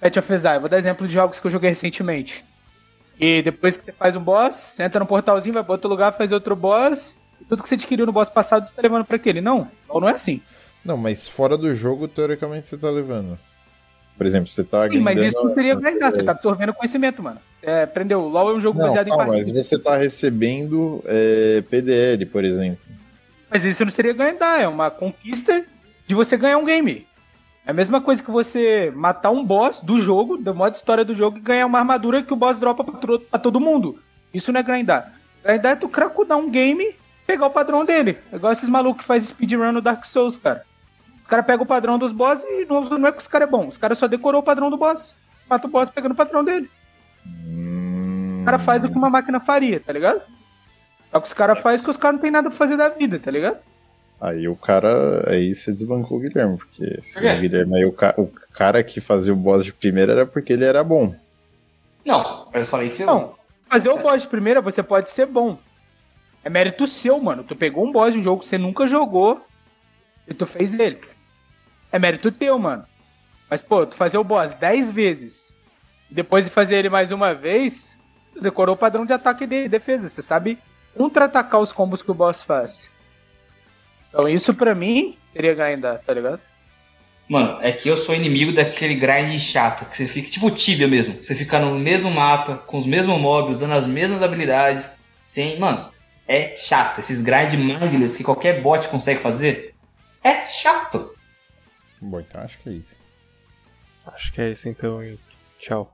Pet of Exile. Vou dar exemplo de jogos que eu joguei recentemente. E depois que você faz um boss, entra no portalzinho, vai pra outro lugar, faz outro boss. E tudo que você adquiriu no boss passado, você tá levando pra aquele. Não, ou não é assim. Não, mas fora do jogo, teoricamente, você tá levando. Por exemplo, você tá Sim, mas isso não seria grindar, você tá absorvendo conhecimento, mano. Você aprendeu, o LoL é um jogo não, baseado calma, em partida. Mas você tá recebendo é, PDL, por exemplo. Mas isso não seria grindar, é uma conquista de você ganhar um game. É a mesma coisa que você matar um boss do jogo, do modo história do jogo, e ganhar uma armadura que o boss dropa pra, todo mundo. Isso não é grindar. Grindar é tu cracudar um game pegar o padrão dele. É igual esses malucos que faz speedrun no Dark Souls, cara cara pega o padrão dos boss e não, não é que os caras é bom. Os caras só decorou o padrão do boss. Mata o boss pegando o padrão dele. Hum... O cara faz o que uma máquina faria, tá ligado? Só que os caras fazem que os caras não tem nada pra fazer da vida, tá ligado? Aí o cara. Aí você desbancou o Guilherme, porque o Guilherme aí o, ca... o cara que fazia o boss de primeira era porque ele era bom. Não, eu falei que. Não, fazer o boss de primeira você pode ser bom. É mérito seu, mano. Tu pegou um boss de um jogo que você nunca jogou e tu fez ele é mérito teu, mano. Mas, pô, tu fazer o boss 10 vezes e depois de fazer ele mais uma vez, tu decorou o padrão de ataque e de defesa. Você sabe contra-atacar os combos que o boss faz. Então isso pra mim seria grindar, tá ligado? Mano, é que eu sou inimigo daquele grind chato, que você fica tipo Tibia mesmo. Você fica no mesmo mapa, com os mesmos mobs, usando as mesmas habilidades, sem. Mano, é chato. Esses grind mindless que qualquer bot consegue fazer. É chato. Bom, então acho que é isso. Acho que é isso então, e tchau.